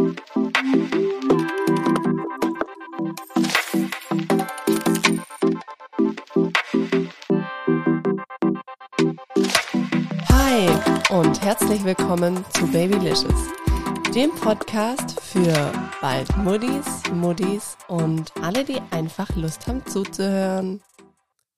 Hi und herzlich willkommen zu Babylicious, dem Podcast für bald Muddis, Muddis und alle, die einfach Lust haben zuzuhören.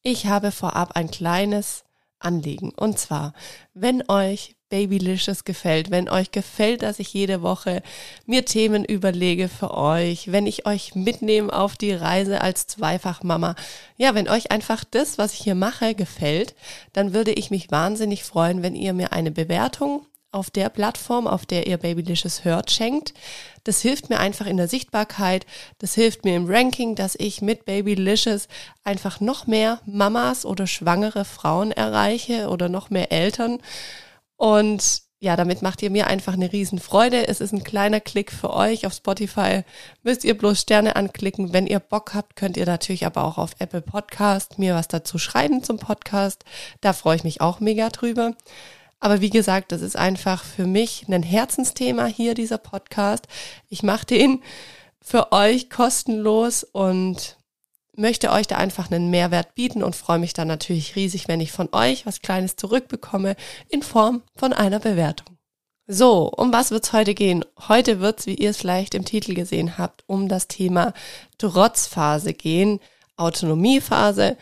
Ich habe vorab ein kleines Anliegen. Und zwar, wenn euch Babylicious gefällt, wenn euch gefällt, dass ich jede Woche mir Themen überlege für euch, wenn ich euch mitnehme auf die Reise als Zweifachmama, ja, wenn euch einfach das, was ich hier mache, gefällt, dann würde ich mich wahnsinnig freuen, wenn ihr mir eine Bewertung auf der Plattform, auf der ihr Babylicious hört, schenkt. Das hilft mir einfach in der Sichtbarkeit, das hilft mir im Ranking, dass ich mit Babylicious einfach noch mehr Mamas oder schwangere Frauen erreiche oder noch mehr Eltern. Und ja, damit macht ihr mir einfach eine Riesenfreude. Es ist ein kleiner Klick für euch. Auf Spotify müsst ihr bloß Sterne anklicken. Wenn ihr Bock habt, könnt ihr natürlich aber auch auf Apple Podcast mir was dazu schreiben zum Podcast. Da freue ich mich auch mega drüber. Aber wie gesagt, das ist einfach für mich ein Herzensthema hier, dieser Podcast. Ich mache den für euch kostenlos und möchte euch da einfach einen Mehrwert bieten und freue mich dann natürlich riesig, wenn ich von euch was Kleines zurückbekomme in Form von einer Bewertung. So, um was wird's heute gehen? Heute wird's, wie ihr es vielleicht im Titel gesehen habt, um das Thema Trotzphase gehen, Autonomiephase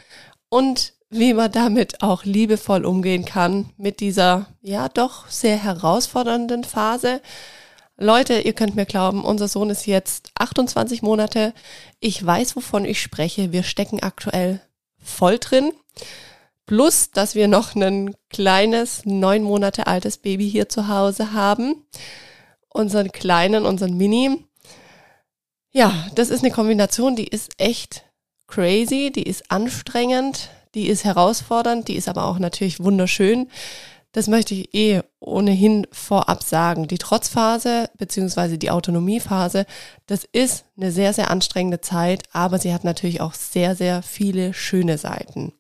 und wie man damit auch liebevoll umgehen kann mit dieser ja doch sehr herausfordernden Phase. Leute, ihr könnt mir glauben, unser Sohn ist jetzt 28 Monate. Ich weiß, wovon ich spreche. Wir stecken aktuell voll drin. Plus, dass wir noch ein kleines, neun Monate altes Baby hier zu Hause haben. Unseren kleinen, unseren Mini. Ja, das ist eine Kombination, die ist echt crazy, die ist anstrengend die ist herausfordernd, die ist aber auch natürlich wunderschön. Das möchte ich eh ohnehin vorab sagen. Die Trotzphase beziehungsweise die Autonomiephase, das ist eine sehr, sehr anstrengende Zeit, aber sie hat natürlich auch sehr, sehr viele schöne Seiten.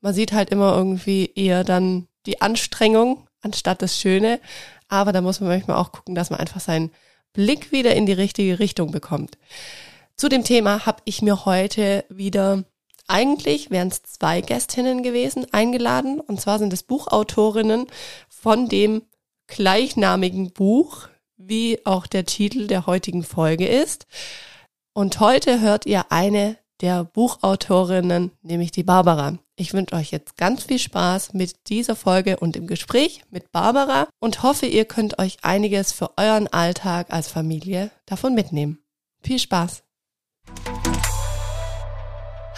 Man sieht halt immer irgendwie eher dann die Anstrengung anstatt das Schöne, aber da muss man manchmal auch gucken, dass man einfach seinen Blick wieder in die richtige Richtung bekommt. Zu dem Thema habe ich mir heute wieder eigentlich wären es zwei Gästinnen gewesen, eingeladen. Und zwar sind es Buchautorinnen von dem gleichnamigen Buch, wie auch der Titel der heutigen Folge ist. Und heute hört ihr eine der Buchautorinnen, nämlich die Barbara. Ich wünsche euch jetzt ganz viel Spaß mit dieser Folge und im Gespräch mit Barbara und hoffe, ihr könnt euch einiges für euren Alltag als Familie davon mitnehmen. Viel Spaß!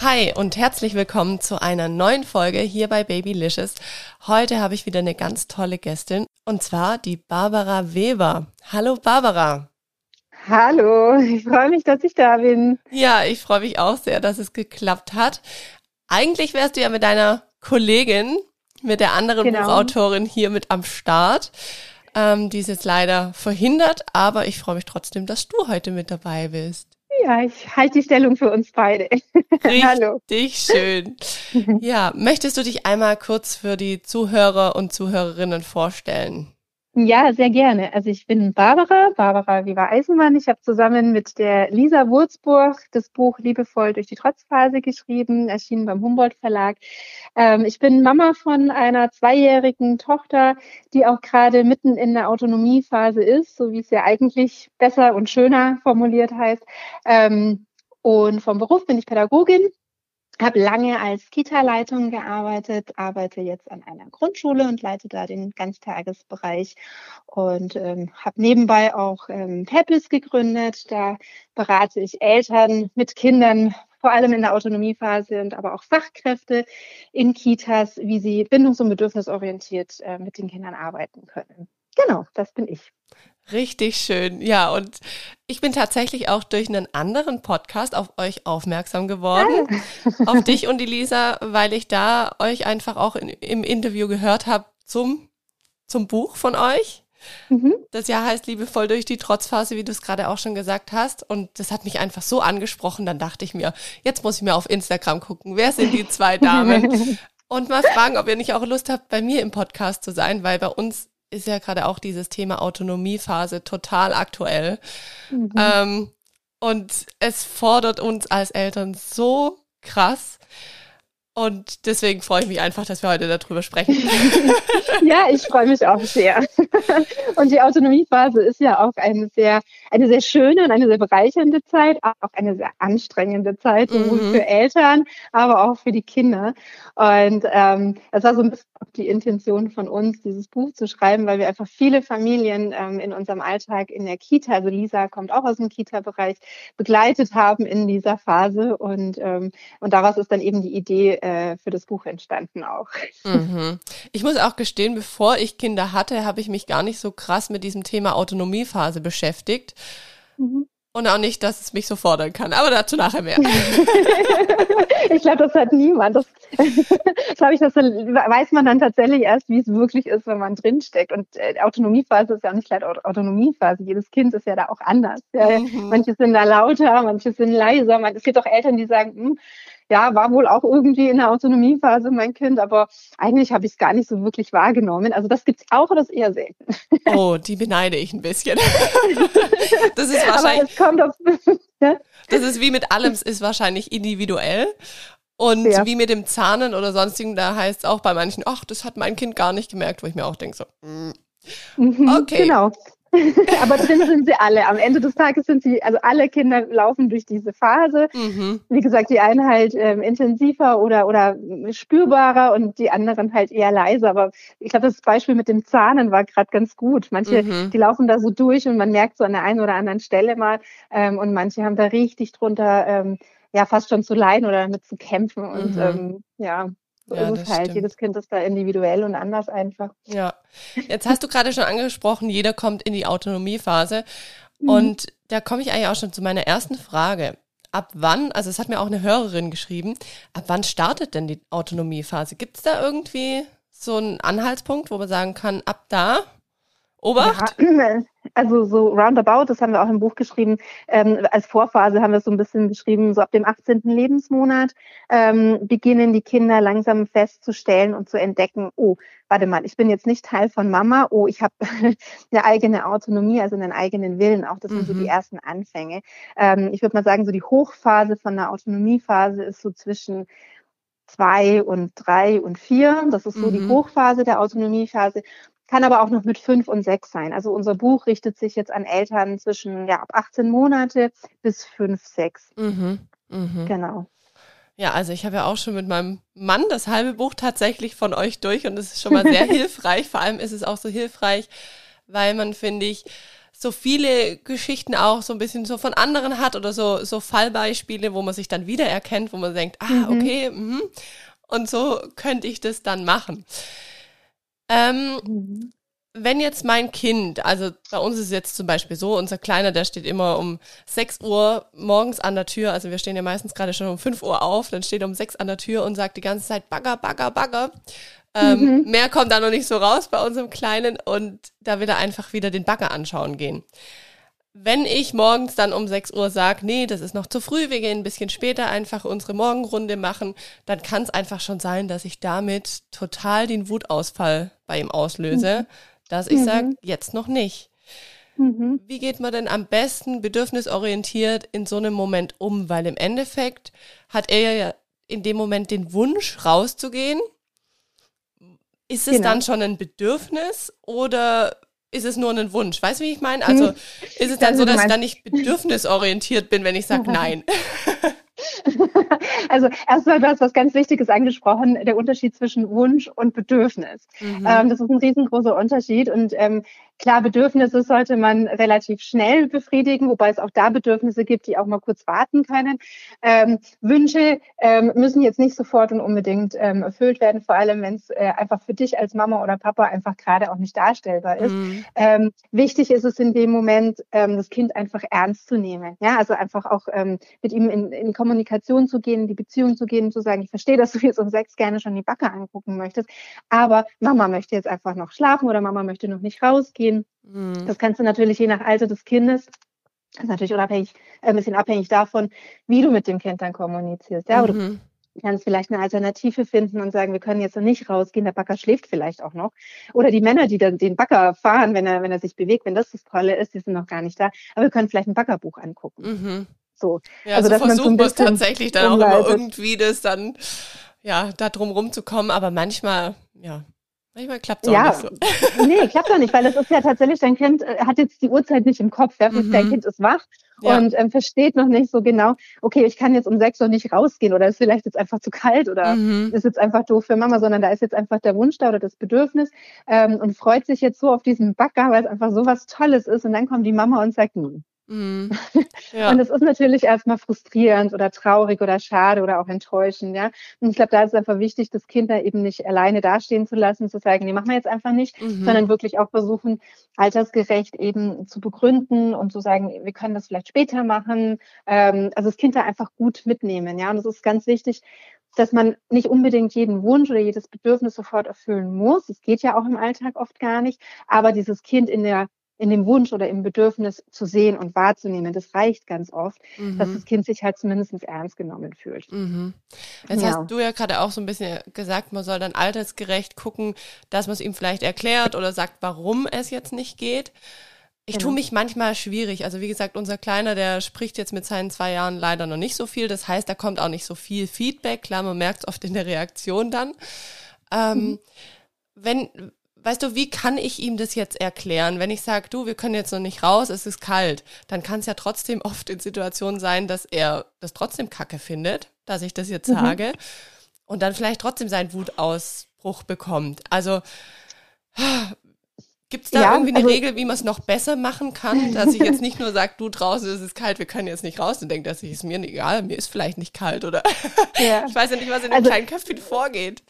Hi und herzlich willkommen zu einer neuen Folge hier bei Babylicious. Heute habe ich wieder eine ganz tolle Gästin und zwar die Barbara Weber. Hallo Barbara. Hallo, ich freue mich, dass ich da bin. Ja, ich freue mich auch sehr, dass es geklappt hat. Eigentlich wärst du ja mit deiner Kollegin, mit der anderen genau. Buchautorin hier mit am Start. Ähm, die ist jetzt leider verhindert, aber ich freue mich trotzdem, dass du heute mit dabei bist. Ja, ich halte die Stellung für uns beide. Hallo. Richtig schön. Ja, möchtest du dich einmal kurz für die Zuhörer und Zuhörerinnen vorstellen? Ja, sehr gerne. Also ich bin Barbara, Barbara Viva Eisenmann. Ich habe zusammen mit der Lisa Wurzburg das Buch Liebevoll durch die Trotzphase geschrieben, erschienen beim Humboldt Verlag. Ähm, ich bin Mama von einer zweijährigen Tochter, die auch gerade mitten in der Autonomiephase ist, so wie es ja eigentlich besser und schöner formuliert heißt. Ähm, und vom Beruf bin ich Pädagogin, habe lange als Kita-Leitung gearbeitet, arbeite jetzt an einer Grundschule und leite da den Ganztagesbereich und ähm, habe nebenbei auch ähm, Happys gegründet. Da berate ich Eltern mit Kindern, vor allem in der Autonomiephase und aber auch Fachkräfte in Kitas, wie sie bindungs- und bedürfnisorientiert äh, mit den Kindern arbeiten können. Genau, das bin ich. Richtig schön. Ja, und ich bin tatsächlich auch durch einen anderen Podcast auf euch aufmerksam geworden, ah. auf dich und die Lisa, weil ich da euch einfach auch in, im Interview gehört habe zum, zum Buch von euch. Mhm. Das Jahr heißt Liebevoll durch die Trotzphase, wie du es gerade auch schon gesagt hast. Und das hat mich einfach so angesprochen. Dann dachte ich mir, jetzt muss ich mir auf Instagram gucken, wer sind die zwei Damen? und mal fragen, ob ihr nicht auch Lust habt, bei mir im Podcast zu sein, weil bei uns ist ja gerade auch dieses Thema Autonomiephase total aktuell. Mhm. Ähm, und es fordert uns als Eltern so krass. Und deswegen freue ich mich einfach, dass wir heute darüber sprechen. ja, ich freue mich auch sehr. Und die Autonomiephase ist ja auch eine sehr, eine sehr schöne und eine sehr bereichernde Zeit, auch eine sehr anstrengende Zeit, sowohl mhm. für Eltern, aber auch für die Kinder. Und ähm, das war so ein bisschen die Intention von uns, dieses Buch zu schreiben, weil wir einfach viele Familien ähm, in unserem Alltag in der Kita, also Lisa kommt auch aus dem Kita-Bereich, begleitet haben in dieser Phase. Und, ähm, und daraus ist dann eben die Idee, äh, für das Buch entstanden auch. Mhm. Ich muss auch gestehen, bevor ich Kinder hatte, habe ich mich gar nicht so krass mit diesem Thema Autonomiephase beschäftigt. Mhm. Und auch nicht, dass es mich so fordern kann. Aber dazu nachher mehr. ich glaube, das hat niemand. Das, glaube ich, das weiß man dann tatsächlich erst, wie es wirklich ist, wenn man drinsteckt. Und äh, Autonomiephase ist ja auch nicht gleich Autonomiephase. Jedes Kind ist ja da auch anders. Mhm. Manche sind da lauter, manche sind leiser. es gibt auch Eltern, die sagen, hm, ja, war wohl auch irgendwie in der Autonomiephase mein Kind, aber eigentlich habe ich es gar nicht so wirklich wahrgenommen. Also das gibt's auch, oder ist eher selten. Oh, die beneide ich ein bisschen. das ist wahrscheinlich. Auf, ja? Das ist wie mit allem, es ist wahrscheinlich individuell. Und ja. wie mit dem Zahnen oder sonstigen, da heißt es auch bei manchen, ach, das hat mein Kind gar nicht gemerkt, wo ich mir auch denke, so, mm, mhm, okay. Genau. Aber drin sind sie alle. Am Ende des Tages sind sie, also alle Kinder laufen durch diese Phase. Mhm. Wie gesagt, die einen halt ähm, intensiver oder, oder spürbarer und die anderen halt eher leiser. Aber ich glaube, das Beispiel mit dem Zahnen war gerade ganz gut. Manche, mhm. die laufen da so durch und man merkt so an der einen oder anderen Stelle mal. Ähm, und manche haben da richtig drunter, ähm, ja, fast schon zu leiden oder damit zu kämpfen. Und mhm. ähm, ja, so ja, ist es halt. Stimmt. Jedes Kind ist da individuell und anders einfach. Ja. Jetzt hast du gerade schon angesprochen, jeder kommt in die Autonomiephase. Mhm. Und da komme ich eigentlich auch schon zu meiner ersten Frage. Ab wann, also es hat mir auch eine Hörerin geschrieben, ab wann startet denn die Autonomiephase? Gibt es da irgendwie so einen Anhaltspunkt, wo man sagen kann, ab da Obacht? Ja, also so roundabout, das haben wir auch im Buch geschrieben, ähm, als Vorphase haben wir es so ein bisschen beschrieben, so ab dem 18. Lebensmonat ähm, beginnen die Kinder langsam festzustellen und zu entdecken, oh, warte mal, ich bin jetzt nicht Teil von Mama, oh, ich habe eine eigene Autonomie, also einen eigenen Willen, auch das sind mhm. so die mhm. ersten Anfänge. Ähm, ich würde mal sagen, so die Hochphase von der Autonomiephase ist so zwischen zwei und drei und vier. Das ist so mhm. die Hochphase der Autonomiephase kann aber auch noch mit fünf und sechs sein. Also unser Buch richtet sich jetzt an Eltern zwischen ja, ab 18 Monate bis fünf, sechs. Mhm, mh. Genau. Ja, also ich habe ja auch schon mit meinem Mann das halbe Buch tatsächlich von euch durch und es ist schon mal sehr hilfreich. Vor allem ist es auch so hilfreich, weil man, finde ich, so viele Geschichten auch so ein bisschen so von anderen hat oder so, so Fallbeispiele, wo man sich dann wiedererkennt, wo man denkt, ah, mhm. okay, mh. und so könnte ich das dann machen. Ähm, mhm. Wenn jetzt mein Kind, also bei uns ist es jetzt zum Beispiel so, unser Kleiner, der steht immer um 6 Uhr morgens an der Tür, also wir stehen ja meistens gerade schon um 5 Uhr auf, dann steht er um 6 an der Tür und sagt die ganze Zeit Bagger, Bagger, Bagger. Ähm, mhm. Mehr kommt da noch nicht so raus bei unserem Kleinen und da will er einfach wieder den Bagger anschauen gehen wenn ich morgens dann um 6 Uhr sage, nee, das ist noch zu früh, wir gehen ein bisschen später einfach unsere Morgenrunde machen, dann kann es einfach schon sein, dass ich damit total den Wutausfall bei ihm auslöse, mhm. dass ich mhm. sage, jetzt noch nicht. Mhm. Wie geht man denn am besten bedürfnisorientiert in so einem Moment um? Weil im Endeffekt hat er ja in dem Moment den Wunsch, rauszugehen. Ist es genau. dann schon ein Bedürfnis oder ist es nur ein Wunsch? Weißt du, wie ich meine? Also ist es dann so, dass ich dann nicht bedürfnisorientiert bin, wenn ich sage nein? Also erstmal, du hast was ganz Wichtiges angesprochen, der Unterschied zwischen Wunsch und Bedürfnis. Mhm. Ähm, das ist ein riesengroßer Unterschied und ähm, Klar, Bedürfnisse sollte man relativ schnell befriedigen, wobei es auch da Bedürfnisse gibt, die auch mal kurz warten können. Ähm, Wünsche ähm, müssen jetzt nicht sofort und unbedingt ähm, erfüllt werden, vor allem wenn es äh, einfach für dich als Mama oder Papa einfach gerade auch nicht darstellbar ist. Mhm. Ähm, wichtig ist es in dem Moment, ähm, das Kind einfach ernst zu nehmen. Ja, also einfach auch ähm, mit ihm in, in Kommunikation zu gehen, in die Beziehung zu gehen, zu sagen, ich verstehe, dass du jetzt um sechs gerne schon die Backe angucken möchtest, aber Mama möchte jetzt einfach noch schlafen oder Mama möchte noch nicht rausgehen gehen. Mhm. Das kannst du natürlich je nach Alter des Kindes das ist natürlich unabhängig, äh, ein bisschen abhängig davon, wie du mit dem Kind dann kommunizierst. Ja, mhm. kannst vielleicht eine Alternative finden und sagen, wir können jetzt noch nicht rausgehen, der Bagger schläft vielleicht auch noch. Oder die Männer, die dann den Bagger fahren, wenn er, wenn er sich bewegt, wenn das das Tolle ist, die sind noch gar nicht da. Aber wir können vielleicht ein Baggerbuch angucken. Mhm. So. Ja, also, also versucht man es tatsächlich dann auch immer irgendwie das dann, ja, da drum rumzukommen, aber manchmal, ja, Manchmal klappt es ja, auch nicht so. Nee, klappt auch nicht, weil es ist ja tatsächlich, dein Kind äh, hat jetzt die Uhrzeit nicht im Kopf. Ja? Mhm. Dein Kind ist wach ja. und ähm, versteht noch nicht so genau, okay, ich kann jetzt um sechs noch nicht rausgehen oder ist vielleicht jetzt einfach zu kalt oder mhm. ist jetzt einfach doof für Mama, sondern da ist jetzt einfach der Wunsch da oder das Bedürfnis ähm, und freut sich jetzt so auf diesen Backer, weil es einfach so was Tolles ist und dann kommt die Mama und sagt, Mhm. Ja. Und es ist natürlich erstmal frustrierend oder traurig oder schade oder auch enttäuschend, ja. Und ich glaube, da ist es einfach wichtig, das Kind da eben nicht alleine dastehen zu lassen, zu sagen, nee, machen wir jetzt einfach nicht, mhm. sondern wirklich auch versuchen, altersgerecht eben zu begründen und zu sagen, wir können das vielleicht später machen. Ähm, also das Kind da einfach gut mitnehmen, ja. Und es ist ganz wichtig, dass man nicht unbedingt jeden Wunsch oder jedes Bedürfnis sofort erfüllen muss. Das geht ja auch im Alltag oft gar nicht. Aber dieses Kind in der in dem Wunsch oder im Bedürfnis zu sehen und wahrzunehmen. Das reicht ganz oft, mhm. dass das Kind sich halt zumindest ernst genommen fühlt. Mhm. Jetzt ja. hast du ja gerade auch so ein bisschen gesagt, man soll dann altersgerecht gucken, dass man es ihm vielleicht erklärt oder sagt, warum es jetzt nicht geht. Ich genau. tue mich manchmal schwierig. Also wie gesagt, unser Kleiner, der spricht jetzt mit seinen zwei Jahren leider noch nicht so viel. Das heißt, da kommt auch nicht so viel Feedback. Klar, man merkt es oft in der Reaktion dann. Ähm, mhm. Wenn, weißt du, wie kann ich ihm das jetzt erklären? Wenn ich sage, du, wir können jetzt noch nicht raus, es ist kalt, dann kann es ja trotzdem oft in Situationen sein, dass er das trotzdem kacke findet, dass ich das jetzt mhm. sage und dann vielleicht trotzdem seinen Wutausbruch bekommt. Also Gibt es da ja, irgendwie eine also, Regel, wie man es noch besser machen kann, dass ich jetzt nicht nur sage, du draußen ist es kalt, wir können jetzt nicht raus und denke, dass ich es mir egal, mir ist vielleicht nicht kalt oder ja. ich weiß ja nicht, was in dem also, kleinen Köpfchen vorgeht.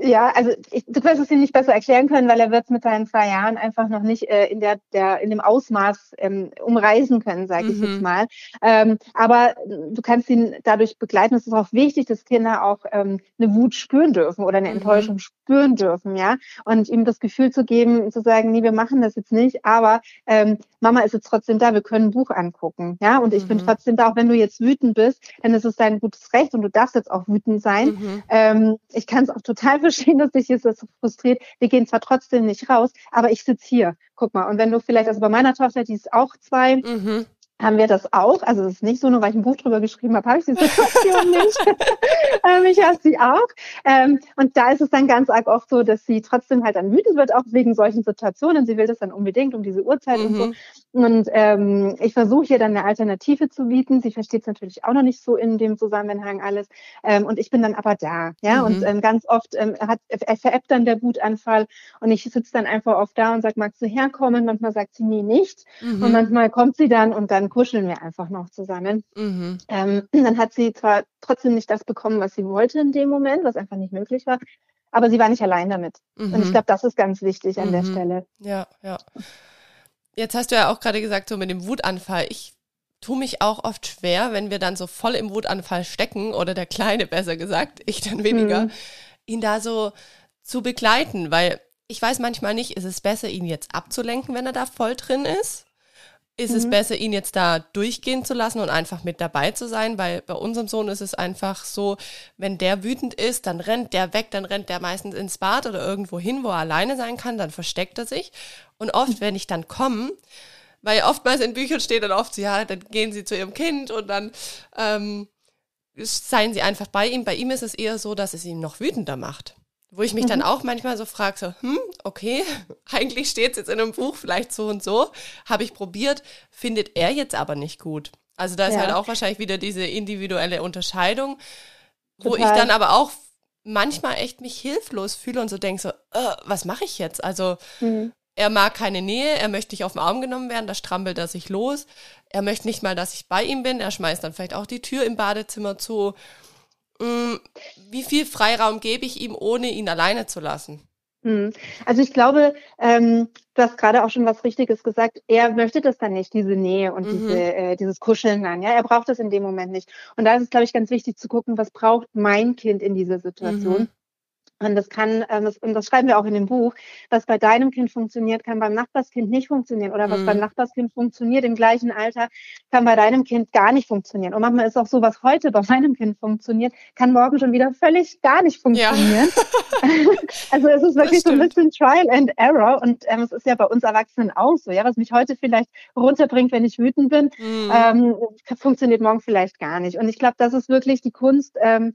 Ja, also ich, du wirst es ihm nicht besser erklären können, weil er wird es mit seinen zwei Jahren einfach noch nicht äh, in der, der in dem Ausmaß ähm, umreisen können, sage ich mhm. jetzt mal. Ähm, aber du kannst ihn dadurch begleiten. Es ist auch wichtig, dass Kinder auch ähm, eine Wut spüren dürfen oder eine mhm. Enttäuschung spüren dürfen, ja. Und ihm das Gefühl zu geben, zu sagen, nee, wir machen das jetzt nicht, aber ähm, Mama ist jetzt trotzdem da, wir können ein Buch angucken, ja. Und ich mhm. bin trotzdem da, auch wenn du jetzt wütend bist, dann ist es dein gutes Recht und du darfst jetzt auch wütend sein. Mhm. Ähm, ich kann es auch total verstehen, dass dich jetzt das frustriert. Wir gehen zwar trotzdem nicht raus, aber ich sitze hier. Guck mal. Und wenn du vielleicht, also bei meiner Tochter, die ist auch zwei, mhm haben wir das auch. Also es ist nicht so, nur weil ich ein Buch drüber geschrieben habe, habe ich die Situation nicht. ähm, ich habe sie auch. Ähm, und da ist es dann ganz arg oft so, dass sie trotzdem halt dann wütend wird, auch wegen solchen Situationen. Sie will das dann unbedingt um diese Uhrzeit mhm. und so. Mhm. Und ähm, ich versuche ihr dann eine Alternative zu bieten. Sie versteht es natürlich auch noch nicht so in dem Zusammenhang alles. Ähm, und ich bin dann aber da. Ja, mhm. und ähm, ganz oft ähm, hat, er veräppt dann der Wutanfall und ich sitze dann einfach oft da und sage, magst du herkommen? Manchmal sagt sie nie nicht. Mhm. Und manchmal kommt sie dann und dann dann kuscheln wir einfach noch zusammen. Mhm. Ähm, dann hat sie zwar trotzdem nicht das bekommen, was sie wollte in dem Moment, was einfach nicht möglich war, aber sie war nicht allein damit. Mhm. Und ich mhm. glaube, das ist ganz wichtig an mhm. der Stelle. Ja, ja. Jetzt hast du ja auch gerade gesagt, so mit dem Wutanfall. Ich tue mich auch oft schwer, wenn wir dann so voll im Wutanfall stecken oder der Kleine besser gesagt, ich dann weniger, mhm. ihn da so zu begleiten, weil ich weiß manchmal nicht, ist es besser, ihn jetzt abzulenken, wenn er da voll drin ist? Ist mhm. es besser, ihn jetzt da durchgehen zu lassen und einfach mit dabei zu sein, weil bei unserem Sohn ist es einfach so, wenn der wütend ist, dann rennt der weg, dann rennt der meistens ins Bad oder irgendwo hin, wo er alleine sein kann, dann versteckt er sich. Und oft, wenn ich dann komme, weil oftmals in Büchern steht dann oft, ja, dann gehen sie zu ihrem Kind und dann ähm, seien sie einfach bei ihm. Bei ihm ist es eher so, dass es ihn noch wütender macht. Wo ich mich mhm. dann auch manchmal so frage, so, hm, okay, eigentlich steht es jetzt in einem Buch vielleicht so und so, habe ich probiert, findet er jetzt aber nicht gut. Also da ist ja. halt auch wahrscheinlich wieder diese individuelle Unterscheidung, Total. wo ich dann aber auch manchmal echt mich hilflos fühle und so denke so, äh, was mache ich jetzt? Also mhm. er mag keine Nähe, er möchte nicht auf den Arm genommen werden, da strampelt er sich los. Er möchte nicht mal, dass ich bei ihm bin, er schmeißt dann vielleicht auch die Tür im Badezimmer zu. Mm, wie viel Freiraum gebe ich ihm, ohne ihn alleine zu lassen? Hm. Also ich glaube, ähm, du hast gerade auch schon was Richtiges gesagt. Er möchte das dann nicht, diese Nähe und mhm. diese, äh, dieses Kuscheln dann. Ja, er braucht das in dem Moment nicht. Und da ist es, glaube ich, ganz wichtig zu gucken, was braucht mein Kind in dieser Situation. Mhm. Und das kann, ähm, und das schreiben wir auch in dem Buch, was bei deinem Kind funktioniert, kann beim Nachbarskind nicht funktionieren. Oder was mhm. beim Nachbarskind funktioniert im gleichen Alter, kann bei deinem Kind gar nicht funktionieren. Und manchmal ist auch so, was heute bei meinem Kind funktioniert, kann morgen schon wieder völlig gar nicht funktionieren. Ja. also es ist wirklich so ein bisschen Trial and Error. Und ähm, es ist ja bei uns Erwachsenen auch so. Ja, was mich heute vielleicht runterbringt, wenn ich wütend bin, mhm. ähm, funktioniert morgen vielleicht gar nicht. Und ich glaube, das ist wirklich die Kunst, ähm,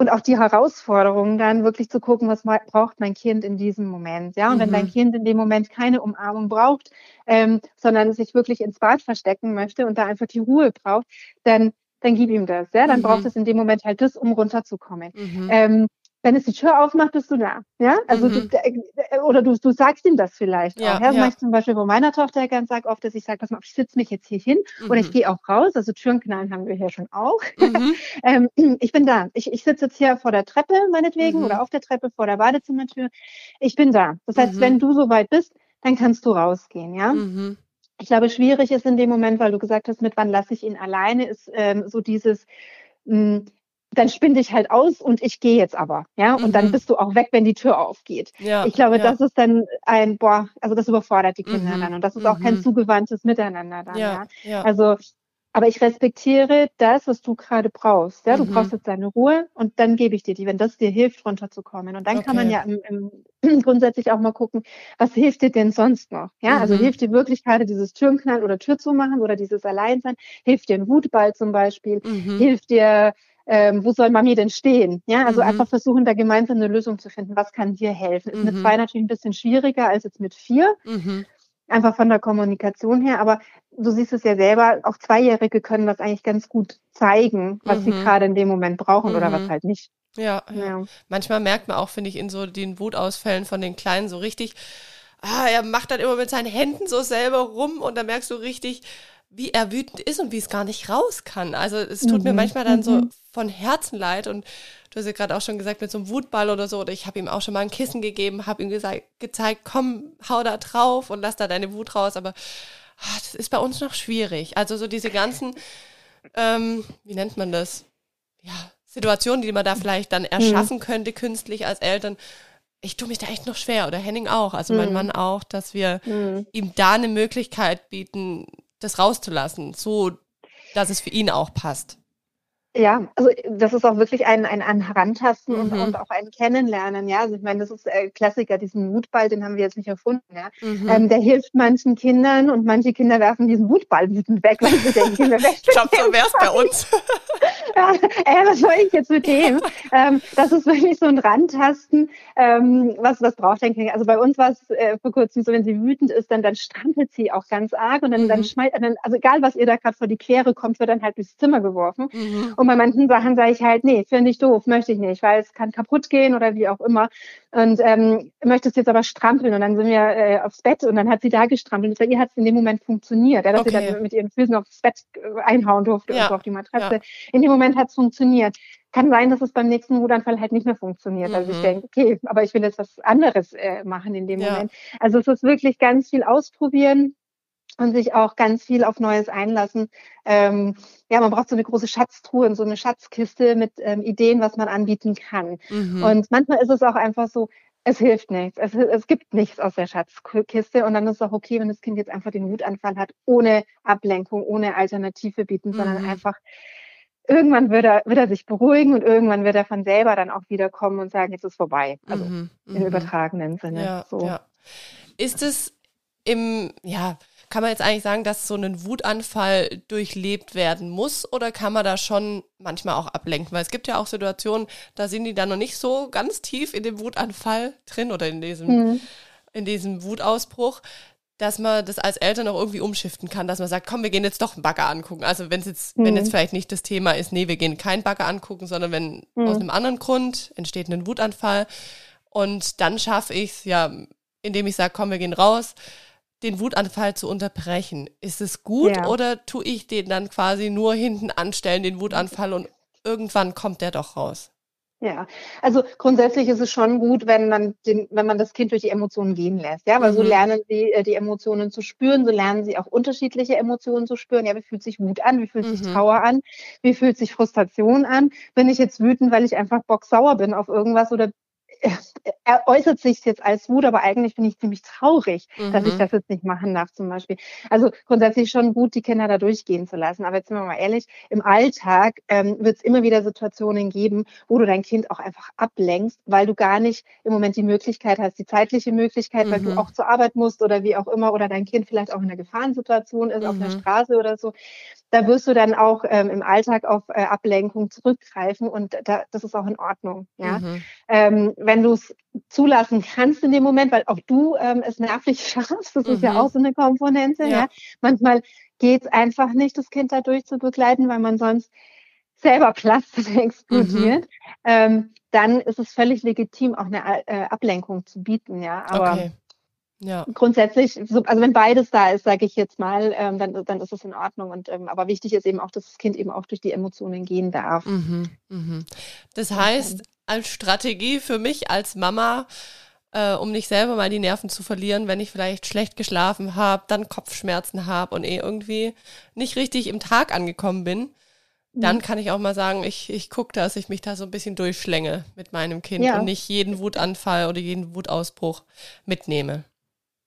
und auch die Herausforderung dann wirklich zu gucken, was braucht mein Kind in diesem Moment. Ja, und mhm. wenn dein mhm. Kind in dem Moment keine Umarmung braucht, ähm, sondern sich wirklich ins Bad verstecken möchte und da einfach die Ruhe braucht, dann dann gib ihm das. Ja, dann mhm. braucht es in dem Moment halt das, um runterzukommen. Mhm. Ähm, wenn es die Tür aufmacht, bist du da. Ja, also mhm. du, äh, oder du, du sagst ihm das vielleicht ja, auch. Ja, das ja. mache ich zum Beispiel bei meiner Tochter ganz sag oft, dass ich sage, pass mal, ich sitze mich jetzt hier hin mhm. oder ich mhm. gehe auch raus. Also Türenknallen haben wir hier schon auch. Mhm. ähm, ich bin da. Ich, ich sitze jetzt hier vor der Treppe meinetwegen mhm. oder auf der Treppe vor der Badezimmertür. Ich bin da. Das heißt, mhm. wenn du soweit bist, dann kannst du rausgehen. Ja. Ich glaube, schwierig ist in dem Moment, weil du gesagt hast, mit wann lasse ich ihn alleine, ist ähm, so dieses mh, hm, dann spinn dich halt aus und ich gehe jetzt aber, ja, und mhm. dann bist du auch weg, wenn die Tür aufgeht. Ja, ich glaube, ja. das ist dann ein, boah, also das überfordert die Kinder mhm. dann und das ist mhm. auch kein mhm. zugewandtes Miteinander dann, ja. ja. Also, aber ich respektiere das, was du gerade brauchst, ja, du mhm. brauchst jetzt deine Ruhe und dann gebe ich dir die, wenn das dir hilft, runterzukommen. Und dann okay. kann man ja im, im, grundsätzlich auch mal gucken, was hilft dir denn sonst noch, ja, also mhm. hilft dir wirklich gerade dieses Türenknallen oder Tür zu machen oder dieses Alleinsein, hilft dir ein Wutball zum Beispiel, hilft dir ähm, wo soll Mami denn stehen? Ja, also mhm. einfach versuchen, da gemeinsam eine Lösung zu finden. Was kann dir helfen? Ist mhm. mit zwei natürlich ein bisschen schwieriger als jetzt mit vier. Mhm. Einfach von der Kommunikation her. Aber du siehst es ja selber, auch Zweijährige können das eigentlich ganz gut zeigen, was sie mhm. gerade in dem Moment brauchen oder was mhm. halt nicht. Ja, ja. ja. Manchmal merkt man auch, finde ich, in so den Wutausfällen von den Kleinen so richtig, ah, er macht dann immer mit seinen Händen so selber rum und da merkst du richtig, wie er wütend ist und wie es gar nicht raus kann. Also es tut mhm. mir manchmal dann so mhm. von Herzen leid und du hast ja gerade auch schon gesagt mit so einem Wutball oder so oder ich habe ihm auch schon mal ein Kissen gegeben, habe ihm gesagt, gezeigt, komm, hau da drauf und lass da deine Wut raus, aber ach, das ist bei uns noch schwierig. Also so diese ganzen, ähm, wie nennt man das? Ja, Situationen, die man da vielleicht dann mhm. erschaffen mhm. könnte künstlich als Eltern. Ich tue mich da echt noch schwer oder Henning auch, also mein mhm. Mann auch, dass wir mhm. ihm da eine Möglichkeit bieten, das rauszulassen, so dass es für ihn auch passt. Ja, also das ist auch wirklich ein, ein, ein Herantasten mhm. und, und, auch ein Kennenlernen, ja. Also ich meine, das ist äh, Klassiker, diesen Mutball, den haben wir jetzt nicht erfunden, ja. Mhm. Ähm, der hilft manchen Kindern und manche Kinder werfen diesen Mutball wütend weg, weil sie denken, wir Ich glaube, so wäre es bei uns. ja, äh, was soll ich jetzt mit dem? ähm, das ist wirklich so ein Rantasten, ähm, was, was braucht ein Kind? Also bei uns war es äh, vor kurzem so, wenn sie wütend ist, dann, dann strampelt sie auch ganz arg und dann, mhm. dann schmeißt, dann, also egal, was ihr da gerade vor die Quere kommt, wird dann halt durchs Zimmer geworfen. Und bei manchen Sachen sage ich halt, nee, finde ich doof, möchte ich nicht, weil es kann kaputt gehen oder wie auch immer. Und ähm, möchtest jetzt aber strampeln und dann sind wir äh, aufs Bett und dann hat sie da gestrampelt. Und bei ihr hat es in dem Moment funktioniert, ja, dass okay. sie dann mit ihren Füßen aufs Bett äh, einhauen durfte ja. und auf die Matratze. Ja. In dem Moment hat es funktioniert. Kann sein, dass es beim nächsten Wutanfall halt nicht mehr funktioniert. Mhm. Also ich mhm. denke, okay, aber ich will jetzt was anderes äh, machen in dem. Moment. Also es ist wirklich ganz viel ausprobieren und sich auch ganz viel auf Neues einlassen. Ähm, ja, man braucht so eine große Schatztruhe und so eine Schatzkiste mit ähm, Ideen, was man anbieten kann. Mhm. Und manchmal ist es auch einfach so, es hilft nichts. Es, es gibt nichts aus der Schatzkiste und dann ist es auch okay, wenn das Kind jetzt einfach den Wutanfall hat, ohne Ablenkung, ohne Alternative bieten, mhm. sondern einfach irgendwann wird er, wird er sich beruhigen und irgendwann wird er von selber dann auch wiederkommen und sagen, jetzt ist vorbei. Also mhm. im mhm. übertragenen Sinne. Ja, so. ja. Ist es im, ja, kann man jetzt eigentlich sagen, dass so ein Wutanfall durchlebt werden muss oder kann man da schon manchmal auch ablenken? Weil es gibt ja auch Situationen, da sind die dann noch nicht so ganz tief in dem Wutanfall drin oder in diesem, mhm. in diesem Wutausbruch, dass man das als Eltern auch irgendwie umschiften kann, dass man sagt, komm, wir gehen jetzt doch einen Bagger angucken. Also wenn es jetzt, mhm. wenn jetzt vielleicht nicht das Thema ist, nee, wir gehen keinen Bagger angucken, sondern wenn mhm. aus einem anderen Grund entsteht ein Wutanfall und dann schaffe ich es ja, indem ich sage, komm, wir gehen raus, den Wutanfall zu unterbrechen. Ist es gut ja. oder tue ich den dann quasi nur hinten anstellen, den Wutanfall und irgendwann kommt der doch raus? Ja, also grundsätzlich ist es schon gut, wenn man den, wenn man das Kind durch die Emotionen gehen lässt. Ja, weil mhm. so lernen sie äh, die Emotionen zu spüren, so lernen sie auch unterschiedliche Emotionen zu spüren. Ja, wie fühlt sich Wut an? Wie fühlt mhm. sich Trauer an? Wie fühlt sich Frustration an? Bin ich jetzt wütend, weil ich einfach bocksauer bin auf irgendwas oder er äußert sich jetzt als Wut, aber eigentlich bin ich ziemlich traurig, mhm. dass ich mhm. das jetzt nicht machen darf zum Beispiel. Also grundsätzlich schon gut, die Kinder da durchgehen zu lassen. Aber jetzt sind wir mal ehrlich, im Alltag ähm, wird es immer wieder Situationen geben, wo du dein Kind auch einfach ablenkst, weil du gar nicht im Moment die Möglichkeit hast, die zeitliche Möglichkeit, mhm. weil du mhm. auch zur Arbeit musst oder wie auch immer, oder dein Kind vielleicht auch in einer Gefahrensituation ist, mhm. auf der. Straße oder so. Da wirst du dann auch ähm, im Alltag auf äh, Ablenkung zurückgreifen und da, das ist auch in Ordnung. Ja? Mhm. Ähm, wenn du es zulassen kannst in dem Moment, weil auch du ähm, es nervlich schaffst, das mhm. ist ja mhm. auch so eine Komponente. Ja. ja? Manchmal geht es einfach nicht, das Kind dadurch zu begleiten, weil man sonst selber platzt und explodiert. Mhm. Ähm, dann ist es völlig legitim, auch eine äh, Ablenkung zu bieten. Ja, aber okay. Ja. Grundsätzlich, also wenn beides da ist, sage ich jetzt mal, ähm, dann, dann ist es in Ordnung. Und ähm, aber wichtig ist eben auch, dass das Kind eben auch durch die Emotionen gehen darf. Mhm, mhm. Das heißt, als Strategie für mich als Mama, äh, um nicht selber mal die Nerven zu verlieren, wenn ich vielleicht schlecht geschlafen habe, dann Kopfschmerzen habe und eh irgendwie nicht richtig im Tag angekommen bin, dann mhm. kann ich auch mal sagen, ich, ich gucke, dass ich mich da so ein bisschen durchschlänge mit meinem Kind ja. und nicht jeden Wutanfall oder jeden Wutausbruch mitnehme.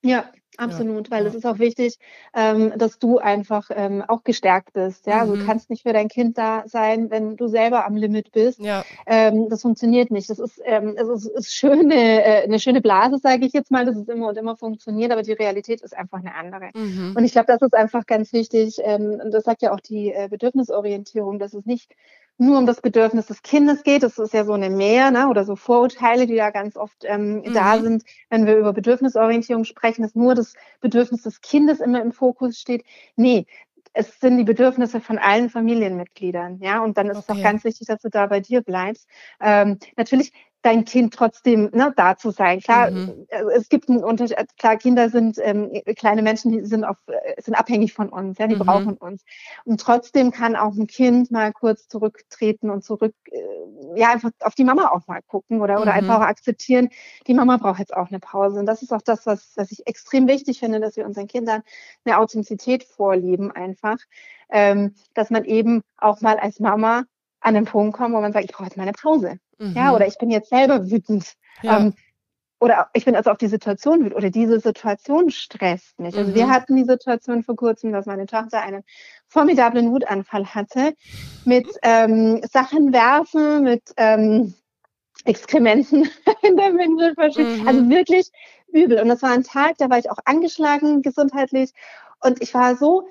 Ja, Absolut, weil ja. es ist auch wichtig, ähm, dass du einfach ähm, auch gestärkt bist. Ja, mhm. also du kannst nicht für dein Kind da sein, wenn du selber am Limit bist. Ja. Ähm, das funktioniert nicht. Das ist, ähm, es ist, ist schöne, äh, eine schöne Blase, sage ich jetzt mal, dass es immer und immer funktioniert, aber die Realität ist einfach eine andere. Mhm. Und ich glaube, das ist einfach ganz wichtig. Ähm, und das sagt ja auch die äh, Bedürfnisorientierung, dass es nicht nur um das Bedürfnis des Kindes geht. Das ist ja so eine Mehr ne? oder so Vorurteile, die da ganz oft ähm, mhm. da sind, wenn wir über Bedürfnisorientierung sprechen, dass nur das Bedürfnis des Kindes immer im Fokus steht. Nee, es sind die Bedürfnisse von allen Familienmitgliedern, ja, und dann ist okay. es auch ganz wichtig, dass du da bei dir bleibst. Ähm, natürlich dein Kind trotzdem ne, da zu sein. Klar, mhm. Äh, es gibt einen Unterschied. Äh, klar, Kinder sind ähm, kleine Menschen, die sind, auf, äh, sind abhängig von uns, ja, die mhm. brauchen uns. Und trotzdem kann auch ein Kind mal kurz zurücktreten und zurück, äh, ja, einfach auf die Mama auch mal gucken oder, oder mhm. einfach auch akzeptieren, die Mama braucht jetzt auch eine Pause. Und das ist auch das, was, was ich extrem wichtig finde, dass wir unseren Kindern eine Authentizität vorleben einfach, ähm, dass man eben auch mal als Mama an den Punkt kommt, wo man sagt, ich brauche jetzt mal eine Pause. Mhm. Ja, oder ich bin jetzt selber wütend. Ja. Ähm, oder ich bin also auf die Situation wütend oder diese Situation stresst mich. Also mhm. wir hatten die Situation vor kurzem, dass meine Tochter einen formidablen Wutanfall hatte mit ähm, Sachen werfen, mit ähm, Exkrementen in der Windel Mhm. Also wirklich übel. Und das war ein Tag, da war ich auch angeschlagen gesundheitlich. Und ich war so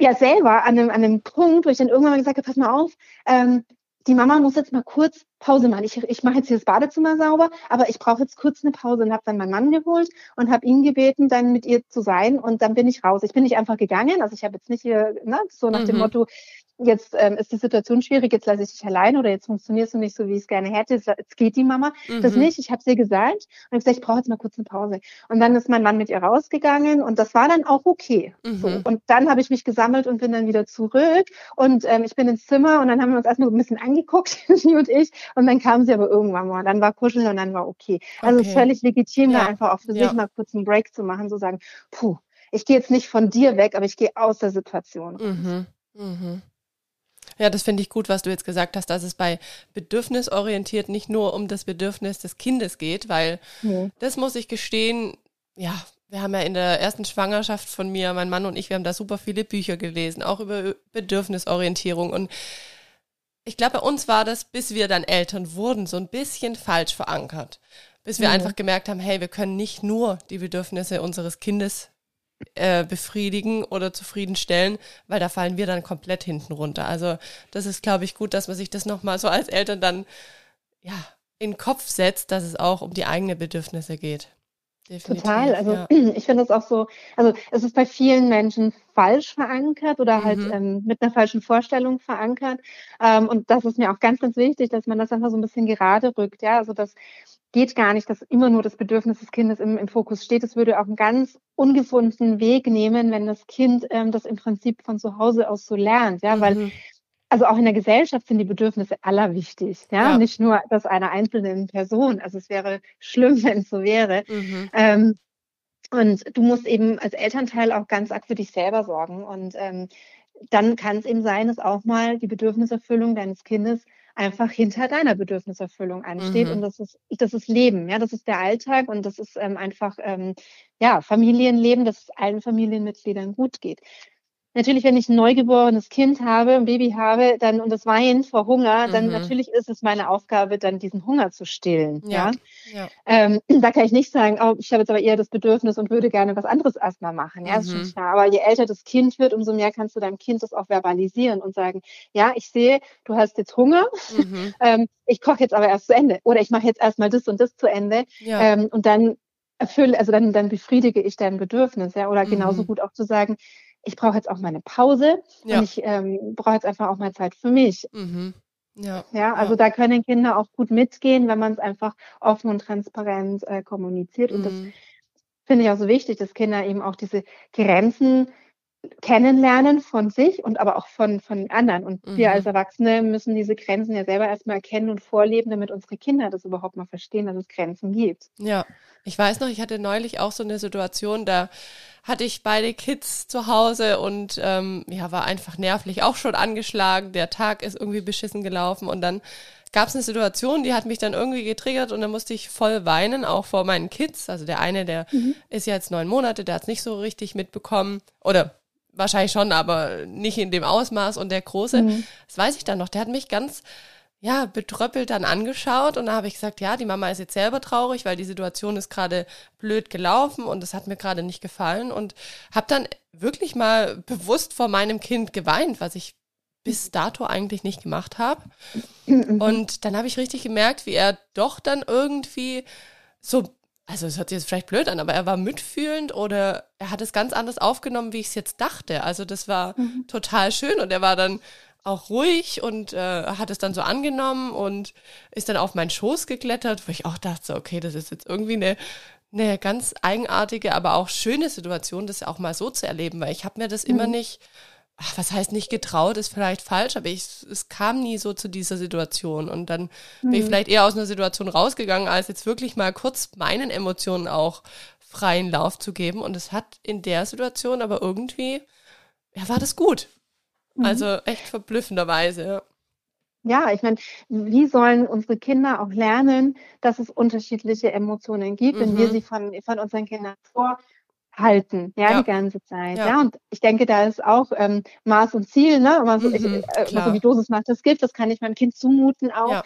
ja selber an einem, an einem Punkt, wo ich dann irgendwann mal gesagt habe, pass mal auf, ähm, die Mama muss jetzt mal kurz Pause machen. Ich, ich mache jetzt hier das Badezimmer sauber, aber ich brauche jetzt kurz eine Pause und habe dann meinen Mann geholt und habe ihn gebeten, dann mit ihr zu sein und dann bin ich raus. Ich bin nicht einfach gegangen, also ich habe jetzt nicht hier ne, so nach mhm. dem Motto, jetzt ähm, ist die Situation schwierig, jetzt lasse ich dich allein oder jetzt funktionierst du nicht so, wie ich es gerne hätte, jetzt, jetzt geht die Mama. Mhm. Das nicht, ich habe es ihr gesagt und ich gesagt, ich brauche jetzt mal kurz eine Pause. Und dann ist mein Mann mit ihr rausgegangen und das war dann auch okay. Mhm. So. Und dann habe ich mich gesammelt und bin dann wieder zurück und ähm, ich bin ins Zimmer und dann haben wir uns erstmal so ein bisschen angeguckt, sie und ich, und dann kam sie aber irgendwann mal. Dann war Kuscheln und dann war okay. Also okay. es ist völlig legitim, ja. da einfach auch für ja. sich mal kurz einen Break zu machen, so sagen, puh, ich gehe jetzt nicht von dir weg, aber ich gehe aus der Situation. Mhm. Mhm. Ja, das finde ich gut, was du jetzt gesagt hast, dass es bei bedürfnisorientiert nicht nur um das Bedürfnis des Kindes geht, weil nee. das muss ich gestehen, ja, wir haben ja in der ersten Schwangerschaft von mir, mein Mann und ich, wir haben da super viele Bücher gelesen, auch über Bedürfnisorientierung. Und ich glaube, bei uns war das, bis wir dann Eltern wurden, so ein bisschen falsch verankert. Bis wir mhm. einfach gemerkt haben, hey, wir können nicht nur die Bedürfnisse unseres Kindes äh, befriedigen oder zufriedenstellen, weil da fallen wir dann komplett hinten runter. Also das ist, glaube ich, gut, dass man sich das nochmal so als Eltern dann ja in den Kopf setzt, dass es auch um die eigenen Bedürfnisse geht. Definitiv, Total. Also ja. ich finde das auch so, also es ist bei vielen Menschen falsch verankert oder halt mhm. ähm, mit einer falschen Vorstellung verankert. Ähm, und das ist mir auch ganz, ganz wichtig, dass man das einfach so ein bisschen gerade rückt. Ja, also das geht gar nicht, dass immer nur das Bedürfnis des Kindes im, im Fokus steht. Es würde auch einen ganz ungefundenen Weg nehmen, wenn das Kind ähm, das im Prinzip von zu Hause aus so lernt. Ja, mhm. weil also auch in der Gesellschaft sind die Bedürfnisse aller wichtig, ja? ja, nicht nur das einer einzelnen Person. Also es wäre schlimm, wenn es so wäre. Mhm. Ähm, und du musst eben als Elternteil auch ganz arg für dich selber sorgen. Und ähm, dann kann es eben sein, dass auch mal die Bedürfniserfüllung deines Kindes einfach hinter deiner Bedürfniserfüllung ansteht. Mhm. Und das ist, das ist Leben, ja, das ist der Alltag und das ist ähm, einfach ähm, ja, Familienleben, dass es allen Familienmitgliedern gut geht. Natürlich, wenn ich ein neugeborenes Kind habe, ein Baby habe, dann und das weint vor Hunger, dann mhm. natürlich ist es meine Aufgabe, dann diesen Hunger zu stillen. Ja. ja? ja. Ähm, da kann ich nicht sagen, oh, ich habe jetzt aber eher das Bedürfnis und würde gerne was anderes erstmal machen. Ja, mhm. ist schon mhm. klar. Aber je älter das Kind wird, umso mehr kannst du deinem Kind das auch verbalisieren und sagen, ja, ich sehe, du hast jetzt Hunger. Mhm. ähm, ich koche jetzt aber erst zu Ende. Oder ich mache jetzt erstmal das und das zu Ende. Ja. Ähm, und dann erfülle, also dann, dann befriedige ich dein Bedürfnis. Ja. Oder genauso mhm. gut auch zu sagen, ich brauche jetzt auch meine Pause ja. und ich ähm, brauche jetzt einfach auch mal Zeit für mich. Mhm. Ja, ja, also ja. da können Kinder auch gut mitgehen, wenn man es einfach offen und transparent äh, kommuniziert. Und das mhm. finde ich auch so wichtig, dass Kinder eben auch diese Grenzen kennenlernen von sich und aber auch von, von anderen. Und mhm. wir als Erwachsene müssen diese Grenzen ja selber erstmal erkennen und vorleben, damit unsere Kinder das überhaupt mal verstehen, dass es Grenzen gibt. Ja, ich weiß noch, ich hatte neulich auch so eine Situation, da hatte ich beide Kids zu Hause und ähm, ja, war einfach nervlich auch schon angeschlagen. Der Tag ist irgendwie beschissen gelaufen und dann gab es eine Situation, die hat mich dann irgendwie getriggert und dann musste ich voll weinen, auch vor meinen Kids. Also der eine, der mhm. ist jetzt neun Monate, der hat es nicht so richtig mitbekommen oder wahrscheinlich schon, aber nicht in dem Ausmaß. Und der Große, mhm. das weiß ich dann noch, der hat mich ganz ja, betröppelt dann angeschaut und da habe ich gesagt, ja, die Mama ist jetzt selber traurig, weil die Situation ist gerade blöd gelaufen und es hat mir gerade nicht gefallen und habe dann wirklich mal bewusst vor meinem Kind geweint, was ich bis dato eigentlich nicht gemacht habe. Mhm. Und dann habe ich richtig gemerkt, wie er doch dann irgendwie so also es hört sich jetzt vielleicht blöd an, aber er war mitfühlend oder er hat es ganz anders aufgenommen, wie ich es jetzt dachte. Also das war mhm. total schön und er war dann auch ruhig und äh, hat es dann so angenommen und ist dann auf meinen Schoß geklettert, wo ich auch dachte, okay, das ist jetzt irgendwie eine, eine ganz eigenartige, aber auch schöne Situation, das auch mal so zu erleben, weil ich habe mir das mhm. immer nicht ach, was heißt nicht getraut, ist vielleicht falsch, aber ich, es kam nie so zu dieser Situation. Und dann mhm. bin ich mhm. vielleicht eher aus einer Situation rausgegangen, als jetzt wirklich mal kurz meinen Emotionen auch freien Lauf zu geben. Und es hat in der Situation aber irgendwie, ja, war das gut. Mhm. Also echt verblüffenderweise, ja. Ja, ich meine, wie sollen unsere Kinder auch lernen, dass es unterschiedliche Emotionen gibt, mhm. wenn wir mhm. sie von, von unseren Kindern vor halten, ja, ja, die ganze Zeit. Ja. ja. und ich denke, da ist auch ähm, Maß und Ziel, ne? Immer so, mhm, ich, äh, so wie Dosis macht das Gift, das kann ich meinem Kind zumuten auch. Ja.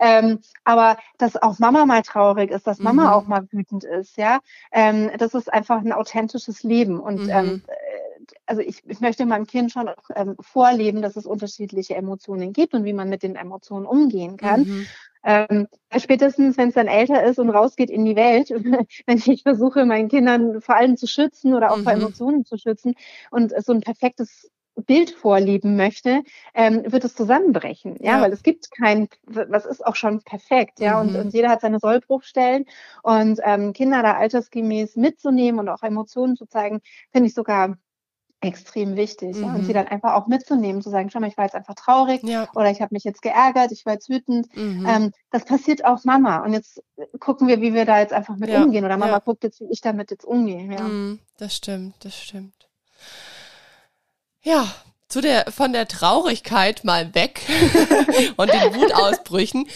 Ähm, aber dass auch Mama mal traurig ist, dass Mama mhm. auch mal wütend ist, ja, ähm, das ist einfach ein authentisches Leben. Und mhm. ähm, äh, also ich, ich möchte meinem Kind schon auch, ähm, vorleben, dass es unterschiedliche Emotionen gibt und wie man mit den Emotionen umgehen kann. Ähm, spätestens, wenn es dann älter ist und rausgeht in die Welt, wenn ich versuche, meinen Kindern vor allem zu schützen oder auch mhm. vor Emotionen zu schützen und so ein perfektes Bild vorleben möchte, ähm, wird es zusammenbrechen. Ja? ja, weil es gibt kein, was ist auch schon perfekt, ja, mhm. und, und jeder hat seine Sollbruchstellen und ähm, Kinder da altersgemäß mitzunehmen und auch Emotionen zu zeigen, finde ich sogar extrem wichtig. Mhm. Ja, und sie mhm. dann einfach auch mitzunehmen, zu sagen, schau mal, ich war jetzt einfach traurig ja. oder ich habe mich jetzt geärgert, ich war jetzt wütend. Mhm. Ähm, das passiert auch Mama. Und jetzt gucken wir, wie wir da jetzt einfach mit ja. umgehen. Oder Mama guckt jetzt, wie ich damit jetzt umgehe. Mhm, das stimmt, das stimmt. Ja, zu der, von der Traurigkeit mal weg und den Wutausbrüchen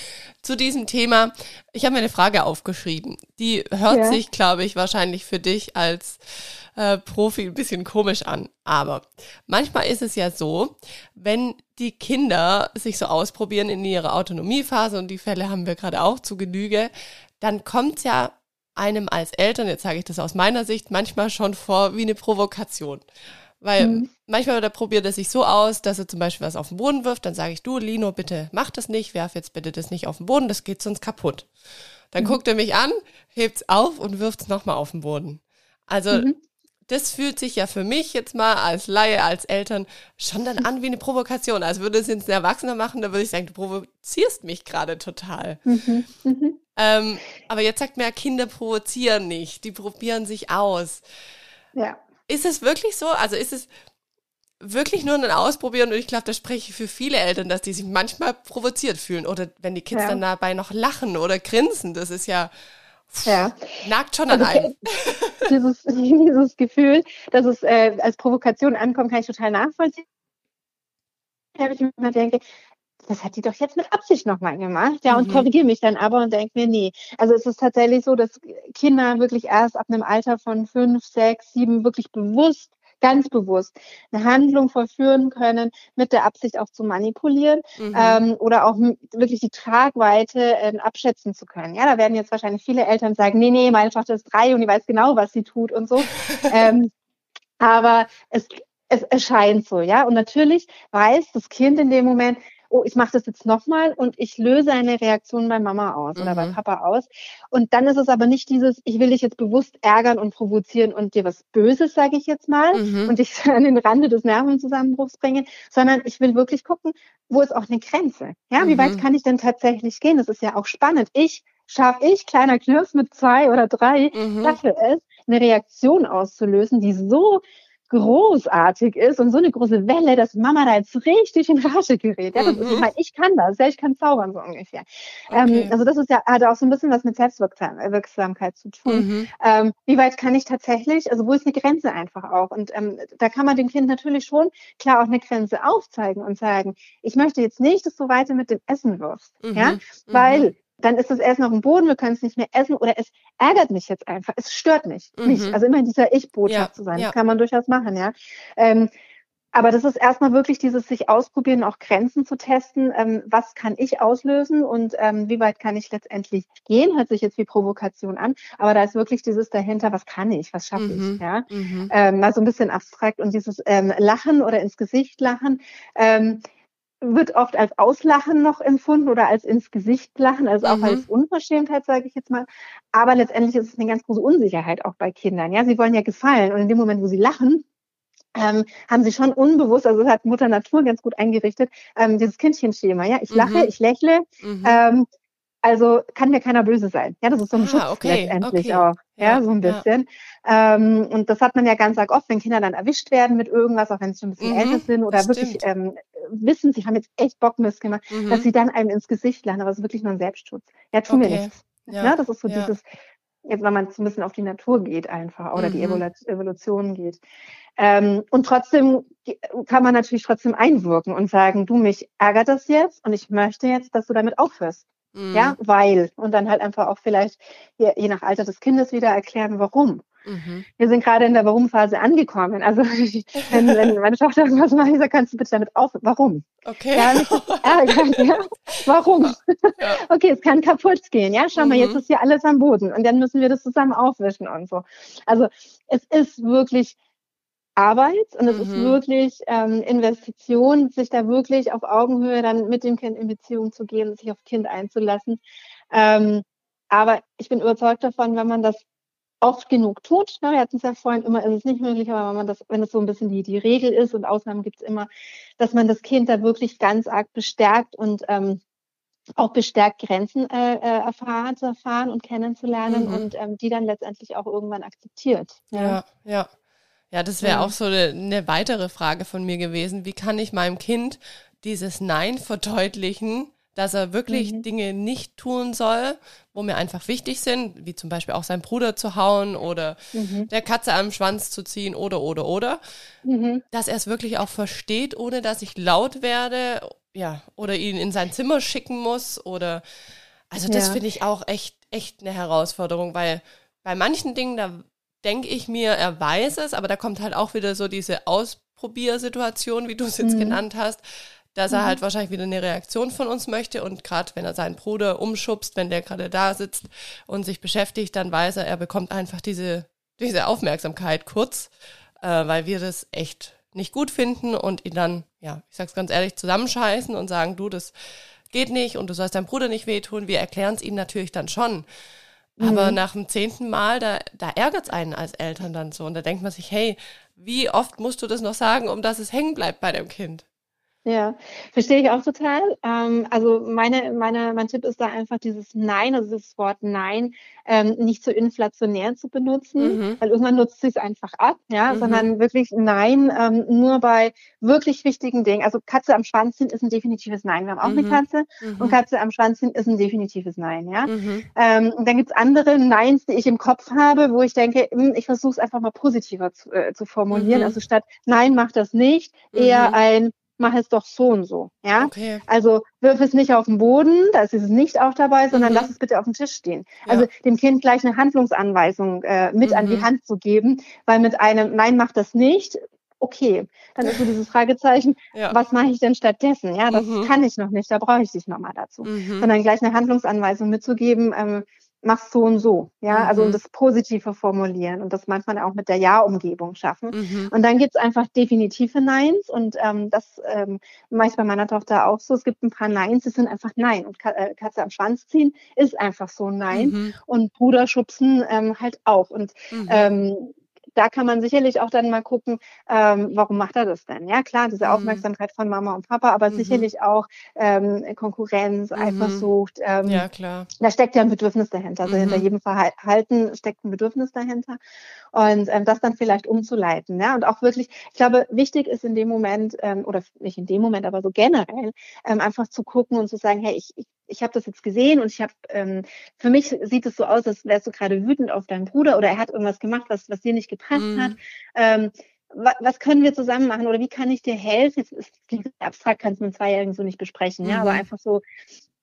zu diesem Thema. Ich habe mir eine Frage aufgeschrieben. Die hört sich, glaube ich, wahrscheinlich für dich als äh, Profi ein bisschen komisch an. Aber manchmal ist es ja so, wenn die Kinder sich so ausprobieren in ihrer Autonomiephase, und die Fälle haben wir gerade auch zu Genüge, dann kommt ja einem als Eltern, jetzt sage ich das aus meiner Sicht, manchmal schon vor wie eine Provokation. Weil mhm. manchmal da probiert er sich so aus, dass er zum Beispiel was auf den Boden wirft, dann sage ich, du, Lino, bitte mach das nicht, werf jetzt bitte das nicht auf den Boden, das geht sonst kaputt. Dann mhm. guckt er mich an, hebt's auf und wirft's nochmal auf den Boden. Also mhm das fühlt sich ja für mich jetzt mal als Laie, als Eltern schon dann an wie eine Provokation. Also würde es jetzt ein Erwachsener machen, dann würde ich sagen, du provozierst mich gerade total. Mhm, mhm. Ähm, aber jetzt sagt mir ja, Kinder provozieren nicht, die probieren sich aus. Ja. Ist es wirklich so? Also ist es wirklich nur ein Ausprobieren und ich glaube, da spreche ich für viele Eltern, dass die sich manchmal provoziert fühlen oder wenn die Kids ja. dann dabei noch lachen oder grinsen, das ist ja ja. Nagt schon an also, einem. Dieses, dieses Gefühl, dass es äh, als Provokation ankommt, kann ich total nachvollziehen. Da ich immer denke, das hat die doch jetzt mit Absicht nochmal gemacht, ja, und mhm. korrigiere mich dann aber und denke mir, nee. Also es ist tatsächlich so, dass Kinder wirklich erst ab einem Alter von fünf, sechs, sieben wirklich bewusst ganz bewusst eine Handlung vollführen können, mit der Absicht auch zu manipulieren mhm. ähm, oder auch wirklich die Tragweite ähm, abschätzen zu können. Ja, da werden jetzt wahrscheinlich viele Eltern sagen, nee, nee, meine Tochter ist drei und die weiß genau, was sie tut und so. ähm, aber es, es erscheint so, ja. Und natürlich weiß das Kind in dem Moment, oh, ich mache das jetzt nochmal und ich löse eine Reaktion bei Mama aus mhm. oder bei mhm. Papa aus. Und dann ist es aber nicht dieses, ich will dich jetzt bewusst ärgern und provozieren und dir was Böses, sage ich jetzt mal, mhm. und dich an den Rande des Nervenzusammenbruchs bringen, sondern ich will wirklich gucken, wo ist auch eine Grenze? Ja, mhm. wie weit mhm. kann ich denn tatsächlich gehen? Das ist ja auch spannend. Ich schaffe ich, kleiner Knirps mit zwei oder drei, mhm. schaffe es, eine Reaktion auszulösen, die so großartig ist und so eine große Welle, dass Mama da jetzt richtig in Rage gerät. Ja, das mhm. ist, ich, meine, ich kann das, ja, ich kann zaubern so ungefähr. Ähm, okay. Ähm, also das ist ja, hat auch so ein bisschen was mit Selbstwirksamkeit zu tun. Mhm. Ähm, wie weit kann ich tatsächlich, also wo ist eine Grenze einfach auch? Und ähm, da kann man dem Kind natürlich schon klar auch eine Grenze aufzeigen und sagen, ich möchte jetzt nicht, dass du weiter mit dem Essen wirfst, mhm. ja, mhm. weil dann ist das Essen auf dem Boden, wir können es nicht mehr essen oder es ärgert mich jetzt einfach, es stört mich mhm. nicht. Also immer in dieser Ich-Botschaft ja, zu sein, ja. das kann man durchaus machen, ja. Ähm, aber das ist erstmal wirklich dieses sich ausprobieren, auch Grenzen zu testen. Ähm, was kann ich auslösen und ähm, wie weit kann ich letztendlich gehen? Hört sich jetzt wie Provokation an, aber da ist wirklich dieses dahinter, was kann ich, was schaffe mhm. ich? Ja, mhm. ähm, mal so ein bisschen abstrakt und dieses ähm, Lachen oder ins Gesicht lachen. Wird oft als Auslachen noch empfunden oder als ins Gesicht lachen, also auch mhm. als Unverschämtheit, sage ich jetzt mal. Aber letztendlich ist es eine ganz große Unsicherheit auch bei Kindern. Ja, sie wollen ja gefallen und in dem Moment, wo sie lachen, ähm, haben sie schon unbewusst, also das hat Mutter Natur ganz gut eingerichtet, ähm, dieses Kindchenschema. Ja, ich lache, mhm. ich lächle. Mhm. Ähm, also kann mir keiner böse sein. Ja, das ist so ein ah, Schutz okay, letztendlich okay. auch. Ja, ja, so ein bisschen. Ja. Ähm, und das hat man ja ganz arg oft, wenn Kinder dann erwischt werden mit irgendwas, auch wenn sie schon ein bisschen mhm, älter sind oder wirklich ähm, wissen, sie haben jetzt echt Bock Mist gemacht, mhm. dass sie dann einem ins Gesicht lachen, aber es ist wirklich nur ein Selbstschutz. Ja, tu okay. mir nichts. Ja. ja, das ist so dieses, jetzt wenn man so ein bisschen auf die Natur geht einfach oder mhm. die Evolution geht. Ähm, und trotzdem kann man natürlich trotzdem einwirken und sagen, du, mich ärgert das jetzt und ich möchte jetzt, dass du damit aufhörst. Mhm. Ja, weil. Und dann halt einfach auch vielleicht je, je nach Alter des Kindes wieder erklären, warum. Mhm. Wir sind gerade in der Warum-Phase angekommen. Also wenn, wenn meine Tochter irgendwas macht, ich sage, kannst du bitte damit auf? Warum? Okay. Ja, ärgert, ja? Warum? Ja. Okay, es kann kaputt gehen. Ja, schau mhm. mal, jetzt ist hier alles am Boden und dann müssen wir das zusammen aufwischen und so. Also es ist wirklich Arbeit und es mhm. ist wirklich ähm, Investition, sich da wirklich auf Augenhöhe dann mit dem Kind in Beziehung zu gehen und sich aufs Kind einzulassen. Ähm, aber ich bin überzeugt davon, wenn man das oft genug tut, ne, wir hatten es ja vorhin, immer ist es nicht möglich, aber wenn man das, wenn es so ein bisschen die, die Regel ist und Ausnahmen gibt es immer, dass man das Kind da wirklich ganz arg bestärkt und ähm, auch bestärkt Grenzen äh, äh erfahren, zu erfahren und kennenzulernen mhm. und ähm, die dann letztendlich auch irgendwann akzeptiert. Ja, ja. ja. Ja, das wäre auch so eine, eine, weitere Frage von mir gewesen. Wie kann ich meinem Kind dieses Nein verdeutlichen, dass er wirklich mhm. Dinge nicht tun soll, wo mir einfach wichtig sind, wie zum Beispiel auch seinen Bruder zu hauen oder mhm. der Katze am Schwanz zu ziehen oder, oder, oder. Mhm. Dass er es wirklich auch versteht, ohne dass ich laut werde, ja, oder ihn in sein Zimmer schicken muss oder, also das ja. finde ich auch echt, echt eine Herausforderung, weil bei manchen Dingen, da denke ich mir, er weiß es, aber da kommt halt auch wieder so diese Ausprobiersituation, wie du es jetzt mhm. genannt hast, dass er mhm. halt wahrscheinlich wieder eine Reaktion von uns möchte und gerade wenn er seinen Bruder umschubst, wenn der gerade da sitzt und sich beschäftigt, dann weiß er, er bekommt einfach diese, diese Aufmerksamkeit kurz, äh, weil wir das echt nicht gut finden und ihn dann, ja, ich sag's ganz ehrlich, zusammenscheißen und sagen, du, das geht nicht und du sollst deinem Bruder nicht wehtun. Wir erklären es ihm natürlich dann schon. Aber mhm. nach dem zehnten Mal, da, da ärgert es einen als Eltern dann so. Und da denkt man sich, hey, wie oft musst du das noch sagen, um dass es hängen bleibt bei dem Kind? Ja, verstehe ich auch total. Ähm, also meine, meine, mein Tipp ist da einfach dieses Nein, also das Wort Nein, ähm, nicht zu inflationär zu benutzen, mhm. weil irgendwann nutzt sich es einfach ab, ja, mhm. sondern wirklich Nein ähm, nur bei wirklich wichtigen Dingen. Also Katze am Schwanz hin ist ein definitives Nein. Wir haben auch mhm. eine Katze und mhm. Katze am Schwanz hin ist ein definitives Nein, ja. Mhm. Ähm, und dann gibt's andere Neins, die ich im Kopf habe, wo ich denke, hm, ich versuche es einfach mal positiver zu, äh, zu formulieren. Mhm. Also statt Nein, mach das nicht, eher ein mach es doch so und so. Ja, Okay. also wirf es nicht auf den Boden, da ist es nicht auch dabei, sondern Mhm. lass es bitte auf dem Tisch stehen. Ja. Also dem Kind gleich eine Handlungsanweisung äh, mit an die Mhm. Hand zu geben, weil mit einem Nein, mach das nicht. Okay, dann ist so dieses Fragezeichen, Ja. was mache ich denn stattdessen? Ja, das Mhm. kann ich noch nicht, da brauche ich dich nochmal dazu. Mhm. Sondern gleich eine Handlungsanweisung mitzugeben, ähm, mach so und so. Ja, also Mhm. und das Positive formulieren und das manchmal auch mit der Ja-Umgebung schaffen. Mhm. Und dann gibt's einfach definitive Neins und ähm, das ähm, mache ich bei meiner Tochter auch so. Es gibt ein paar Neins, die sind einfach Nein. Und Ka äh, Katze am Schwanz ziehen ist einfach so ein Nein. Mhm. Und Bruder schubsen ähm, halt auch. Und Mhm. ähm, da kann man sicherlich auch dann mal gucken, ähm, warum macht er das denn? Ja, klar, diese Mhm. Aufmerksamkeit von Mama und Papa, aber Mhm. sicherlich auch ähm, Konkurrenz, Mhm. Eifersucht. Ähm, Ja, klar. da steckt ja ein Bedürfnis dahinter. Also Mhm. hinter jedem Verhalten steckt ein Bedürfnis dahinter. Und ähm, das dann vielleicht umzuleiten. Ja? Und auch wirklich, ich glaube, wichtig ist in dem Moment, ähm, oder nicht in dem Moment, aber so generell, ähm, einfach zu gucken und zu sagen, hey, ich, ich, ich habe das jetzt gesehen und ich habe, ähm, für mich sieht es so aus, als wärst du gerade wütend auf deinen Bruder oder er hat irgendwas gemacht, was, was dir nicht gepasst Mhm. hat. Ähm, wa- was können wir zusammen machen oder wie kann ich dir helfen? Jetzt ist, abstrakt, kannst du mit Zweijährigen so nicht besprechen, ja, aber Mhm. einfach so,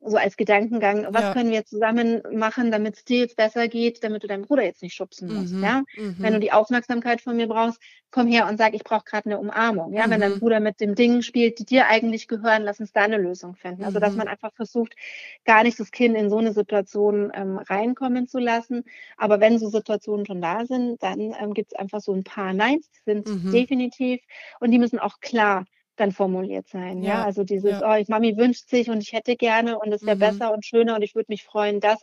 so als Gedankengang, was Ja. können wir zusammen machen, damit es dir jetzt besser geht, damit du deinen Bruder jetzt nicht schubsen musst, Mhm. ja? Mhm. Wenn du die Aufmerksamkeit von mir brauchst, komm her und sag, ich brauche gerade eine Umarmung. Ja, wenn dein Mhm. Bruder mit dem Dingen spielt, die dir eigentlich gehören, lass uns da eine Lösung finden. Also dass Mhm. man einfach versucht, gar nicht das Kind in so eine Situation ähm, reinkommen zu lassen. Aber wenn so Situationen schon da sind, dann ähm, gibt es einfach so ein paar Neins, die sind Mhm. definitiv und die müssen auch klar dann formuliert sein. Ja, Ja, also dieses, ja. oh, ich, Mami wünscht sich und ich hätte gerne und es wäre Mhm. besser und schöner und ich würde mich freuen, dass.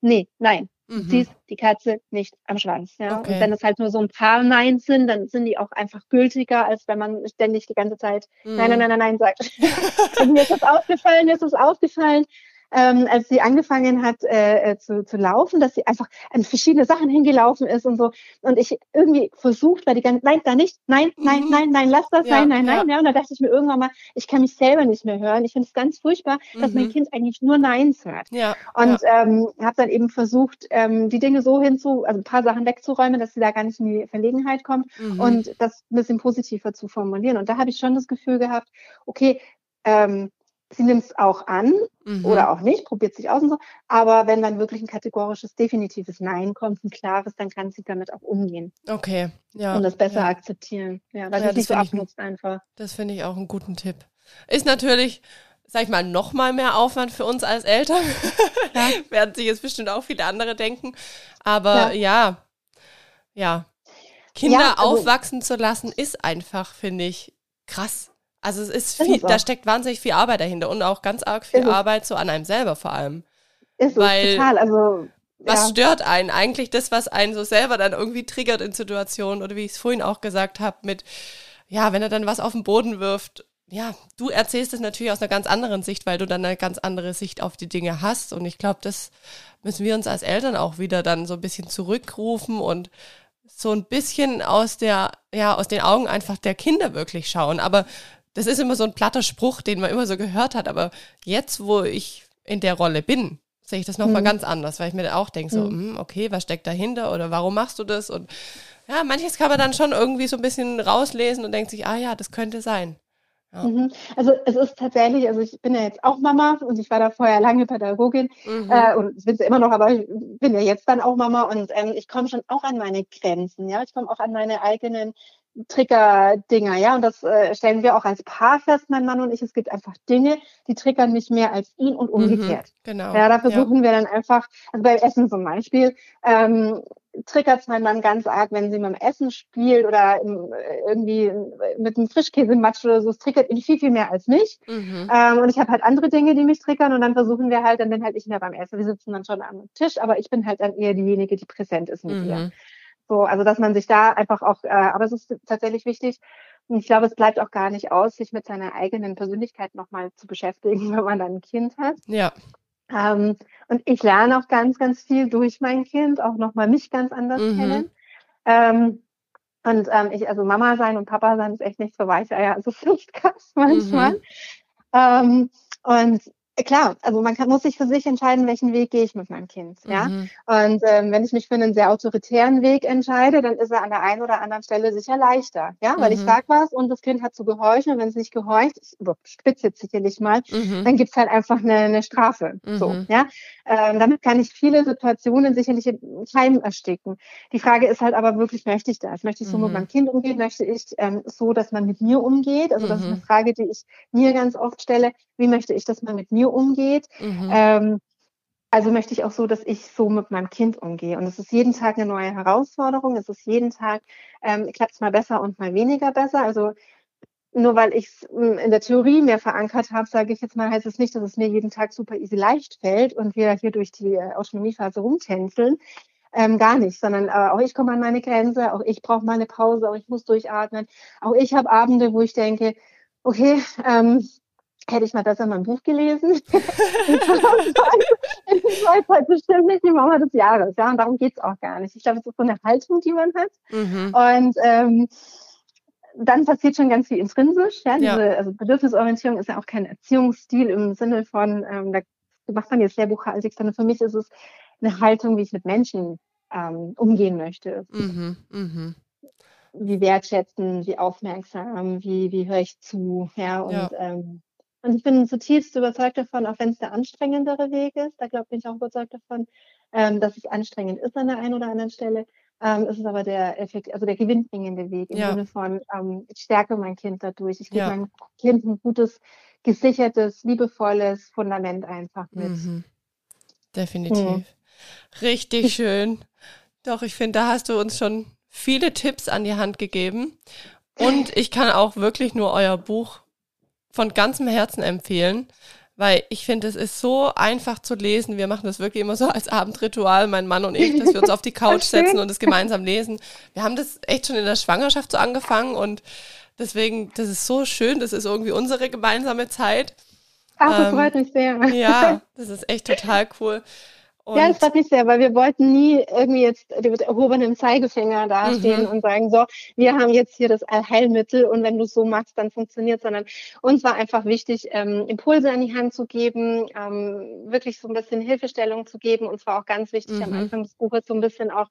Nee, nein, Mhm. ziehst die Katze nicht am Schwanz. Ja? Okay. Und wenn es halt nur so ein paar Nein sind, dann sind die auch einfach gültiger, als wenn man ständig die ganze Zeit Nein, nein, Mhm. nein, nein, nein sagt. Und mir ist das aufgefallen, mir ist das aufgefallen, ähm, als sie angefangen hat äh, äh, zu, zu laufen, dass sie einfach an verschiedene Sachen hingelaufen ist und so. Und ich irgendwie versucht, weil die ganze nein, da nicht, nein, nein, Mhm. nein, nein, lass das, Ja, nein, nein, ja. nein. Ja, und da dachte ich mir irgendwann mal, ich kann mich selber nicht mehr hören. Ich finde es ganz furchtbar, dass mein Mhm. Kind eigentlich nur Neins hört. Ja. Und ja. ähm, habe dann eben versucht, ähm, die Dinge so hinzu, also ein paar Sachen wegzuräumen, dass sie da gar nicht in die Verlegenheit kommt Mhm. und das ein bisschen positiver zu formulieren. Und da habe ich schon das Gefühl gehabt, okay, ähm, sie nimmt es auch an Mhm. oder auch nicht, probiert sich aus und so. Aber wenn dann wirklich ein kategorisches, definitives Nein kommt, ein klares, dann kann sie damit auch umgehen Okay. Ja. und das besser ja. akzeptieren. Ja, weil Ja, sie nicht so abnutzt einfach. Das finde ich auch einen guten Tipp. Ist natürlich, sag ich mal, noch mal mehr Aufwand für uns als Eltern. Ja. Werden sich jetzt bestimmt auch viele andere denken. Aber ja, ja. Kinder Ja, also- aufwachsen zu lassen, ist einfach, finde ich, krass. Also es ist Ist viel, auch. da steckt wahnsinnig viel Arbeit dahinter und auch ganz arg viel Ist. Arbeit so an einem selber vor allem. Ist Weil- es total. Also Was ja. stört einen? Eigentlich das, was einen so selber dann irgendwie triggert in Situationen oder wie ich es vorhin auch gesagt habe, mit, ja, wenn er dann was auf den Boden wirft, ja, du erzählst es natürlich aus einer ganz anderen Sicht, weil du dann eine ganz andere Sicht auf die Dinge hast. Und ich glaube, das müssen wir uns als Eltern auch wieder dann so ein bisschen zurückrufen und so ein bisschen aus der, ja, aus den Augen einfach der Kinder wirklich schauen. Aber das ist immer so ein platter Spruch, den man immer so gehört hat. Aber jetzt, wo ich in der Rolle bin, sehe ich das nochmal Mhm. ganz anders, weil ich mir auch denke, so, Mhm. hm, okay, was steckt dahinter oder warum machst du das? Und ja, manches kann man dann schon irgendwie so ein bisschen rauslesen und denkt sich, ah ja, das könnte sein. Ja. Mhm. Also es ist tatsächlich, also ich bin ja jetzt auch Mama und ich war da vorher lange Pädagogin Mhm. äh, und bin sie immer noch, aber ich bin ja jetzt dann auch Mama und ähm, ich komme schon auch an meine Grenzen, ja, ich komme auch an meine eigenen Trigger-Dinger, ja, und das äh, stellen wir auch als Paar fest, mein Mann und ich. Es gibt einfach Dinge, die triggern mich mehr als ihn und umgekehrt. Mhm, genau. Ja, da versuchen wir dann einfach, also beim Essen zum Beispiel, ähm, triggert es mein Mann ganz arg, wenn sie mit dem Essen spielt oder im, äh, irgendwie mit einem Frischkäsematsch oder so. Es triggert ihn viel, viel mehr als mich. Mhm. Ähm, und ich habe halt andere Dinge, die mich triggern und dann versuchen wir halt, dann bin halt ich mehr beim Essen. Wir sitzen dann schon am Tisch, aber ich bin halt dann eher diejenige, die präsent ist mit ihr. Mhm. So, also dass man sich da einfach auch, äh, aber es ist tatsächlich wichtig. Und ich glaube, es bleibt auch gar nicht aus, sich mit seiner eigenen Persönlichkeit nochmal zu beschäftigen, wenn man dann ein Kind hat. Ja. Ähm, und ich lerne auch ganz, ganz viel durch mein Kind, auch nochmal mich ganz anders Mhm. kennen. Ähm, und ähm, ich, also Mama sein und Papa sein ist echt nichts für Weicheier. Also es ist krass manchmal. Mhm. Ähm, und klar, also man kann, muss sich für sich entscheiden, welchen Weg gehe ich mit meinem Kind. Ja? Mhm. Und ähm, wenn ich mich für einen sehr autoritären Weg entscheide, dann ist er an der einen oder anderen Stelle sicher leichter. Ja, weil mhm. ich sag was und das Kind hat zu gehorchen und wenn es nicht gehorcht, ich überspitze jetzt sicherlich mal, mhm. dann gibt's halt einfach eine, eine Strafe. So, mhm. ja. Ähm, damit kann ich viele Situationen sicherlich im Keim ersticken. Die Frage ist halt aber wirklich, möchte ich das? Möchte ich so mit mhm. meinem Kind umgehen? Möchte ich ähm, so, dass man mit mir umgeht? Also das ist eine mhm. Frage, die ich mir ganz oft stelle. Wie möchte ich, dass man mit mir umgeht? Mhm. Ähm, also möchte ich auch so, dass ich so mit meinem Kind umgehe. Und es ist jeden Tag eine neue Herausforderung. Es ist jeden Tag, ähm, klappt es mal besser und mal weniger besser. Also nur weil ich es hm, in der Theorie mehr verankert habe, sage ich jetzt mal, heißt es nicht, dass es mir jeden Tag super easy leicht fällt und wir hier durch die äh, Autonomiephase rumtänzeln. Ähm, gar nicht, sondern äh, auch ich komme an meine Grenze, auch ich brauche mal eine Pause, auch ich muss durchatmen. Auch ich habe Abende, wo ich denke, okay, ähm, hätte ich mal besser mein Buch gelesen. ich weiß halt bestimmt nicht die Mama des Jahres, ja, und darum geht's auch gar nicht. Ich glaube, es ist so eine Haltung, die man hat. Mhm. Und ähm, dann passiert schon ganz viel intrinsisch. Ja, diese, ja. Also Bedürfnisorientierung ist ja auch kein Erziehungsstil im Sinne von, ähm, da macht man jetzt Lehrbuchhaltig, sondern für mich ist es eine Haltung, wie ich mit Menschen ähm, umgehen möchte. Mhm, mh. Wie wertschätzen, wie aufmerksam, wie, wie höre ich zu, ja, und, ja. Ähm, und ich bin zutiefst überzeugt davon, auch wenn es der anstrengendere Weg ist, da glaube ich auch überzeugt davon, ähm, dass es anstrengend ist an der einen oder anderen Stelle, ähm, ist es aber der Effekt, also der gewinnbringende Weg im ja. Sinne von, ähm, ich stärke mein Kind dadurch. Ich gebe ja. meinem Kind ein gutes, gesichertes, liebevolles Fundament einfach mit. Mhm. Definitiv. Mhm. Richtig schön. Doch, ich finde, da hast du uns schon viele Tipps an die Hand gegeben. Und ich kann auch wirklich nur euer Buch von ganzem Herzen empfehlen weil ich finde, es ist so einfach zu lesen. Wir machen das wirklich immer so als Abendritual, mein Mann und ich, dass wir uns auf die Couch setzen und es gemeinsam lesen. Wir haben das echt schon in der Schwangerschaft so angefangen und deswegen, das ist so schön. Das ist irgendwie unsere gemeinsame Zeit. Ach, das ähm, freut mich sehr. Ja, das ist echt total cool. Und ja, das freut mich sehr, weil wir wollten nie irgendwie jetzt mit erhobenem Zeigefinger dastehen mhm. und sagen, so, wir haben jetzt hier das Allheilmittel und wenn du es so machst, dann funktioniert, sondern uns war einfach wichtig, ähm, Impulse an die Hand zu geben, ähm, wirklich so ein bisschen Hilfestellung zu geben. Und zwar auch ganz wichtig mhm. am Anfang des Buches so ein bisschen auch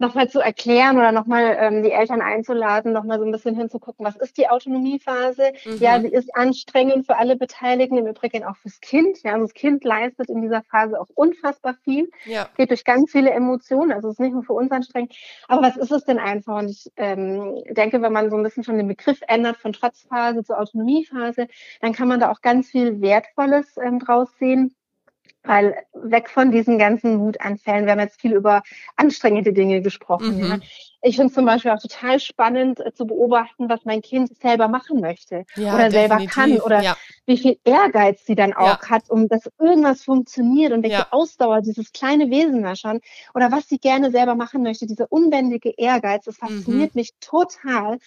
nochmal zu erklären oder nochmal ähm, die Eltern einzuladen, nochmal so ein bisschen hinzugucken, was ist die Autonomiephase? Mhm. Ja, sie ist anstrengend für alle Beteiligten, im Übrigen auch fürs Kind. Ja, also das Kind leistet in dieser Phase auch unfassbar viel, ja. geht durch ganz viele Emotionen, also es ist nicht nur für uns anstrengend. Aber was ist es denn einfach? Und ich ähm, denke, wenn man so ein bisschen schon den Begriff ändert von Trotzphase zur Autonomiephase, dann kann man da auch ganz viel Wertvolles ähm, draus sehen weil weg von diesen ganzen Wutanfällen, wir haben jetzt viel über anstrengende Dinge gesprochen. Mhm. Ja. Ich finde zum Beispiel auch total spannend äh, zu beobachten, was mein Kind selber machen möchte ja, oder selber kann oder ja. wie viel Ehrgeiz sie dann auch hat, um dass irgendwas funktioniert und welche Ausdauer dieses kleine Wesen da schon oder was sie gerne selber machen möchte. Dieser unbändige Ehrgeiz, das fasziniert mhm. mich total.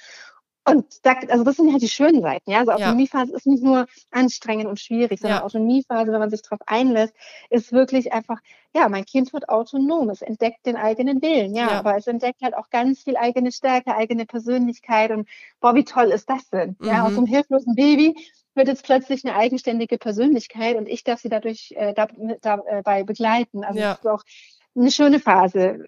Und da, also das sind halt die schönen Seiten, ja. Also Autonomiephase ja. ist nicht nur anstrengend und schwierig, sondern ja. Autonomiephase, wenn man sich darauf einlässt, ist wirklich einfach, ja, mein Kind wird autonom, es entdeckt den eigenen Willen, ja, ja, aber es entdeckt halt auch ganz viel eigene Stärke, eigene Persönlichkeit und boah, wie toll ist das denn? Mhm. Ja, aus einem hilflosen Baby wird jetzt plötzlich eine eigenständige Persönlichkeit und ich darf sie dadurch äh, dabei äh, begleiten. Also ja. das ist auch eine schöne Phase.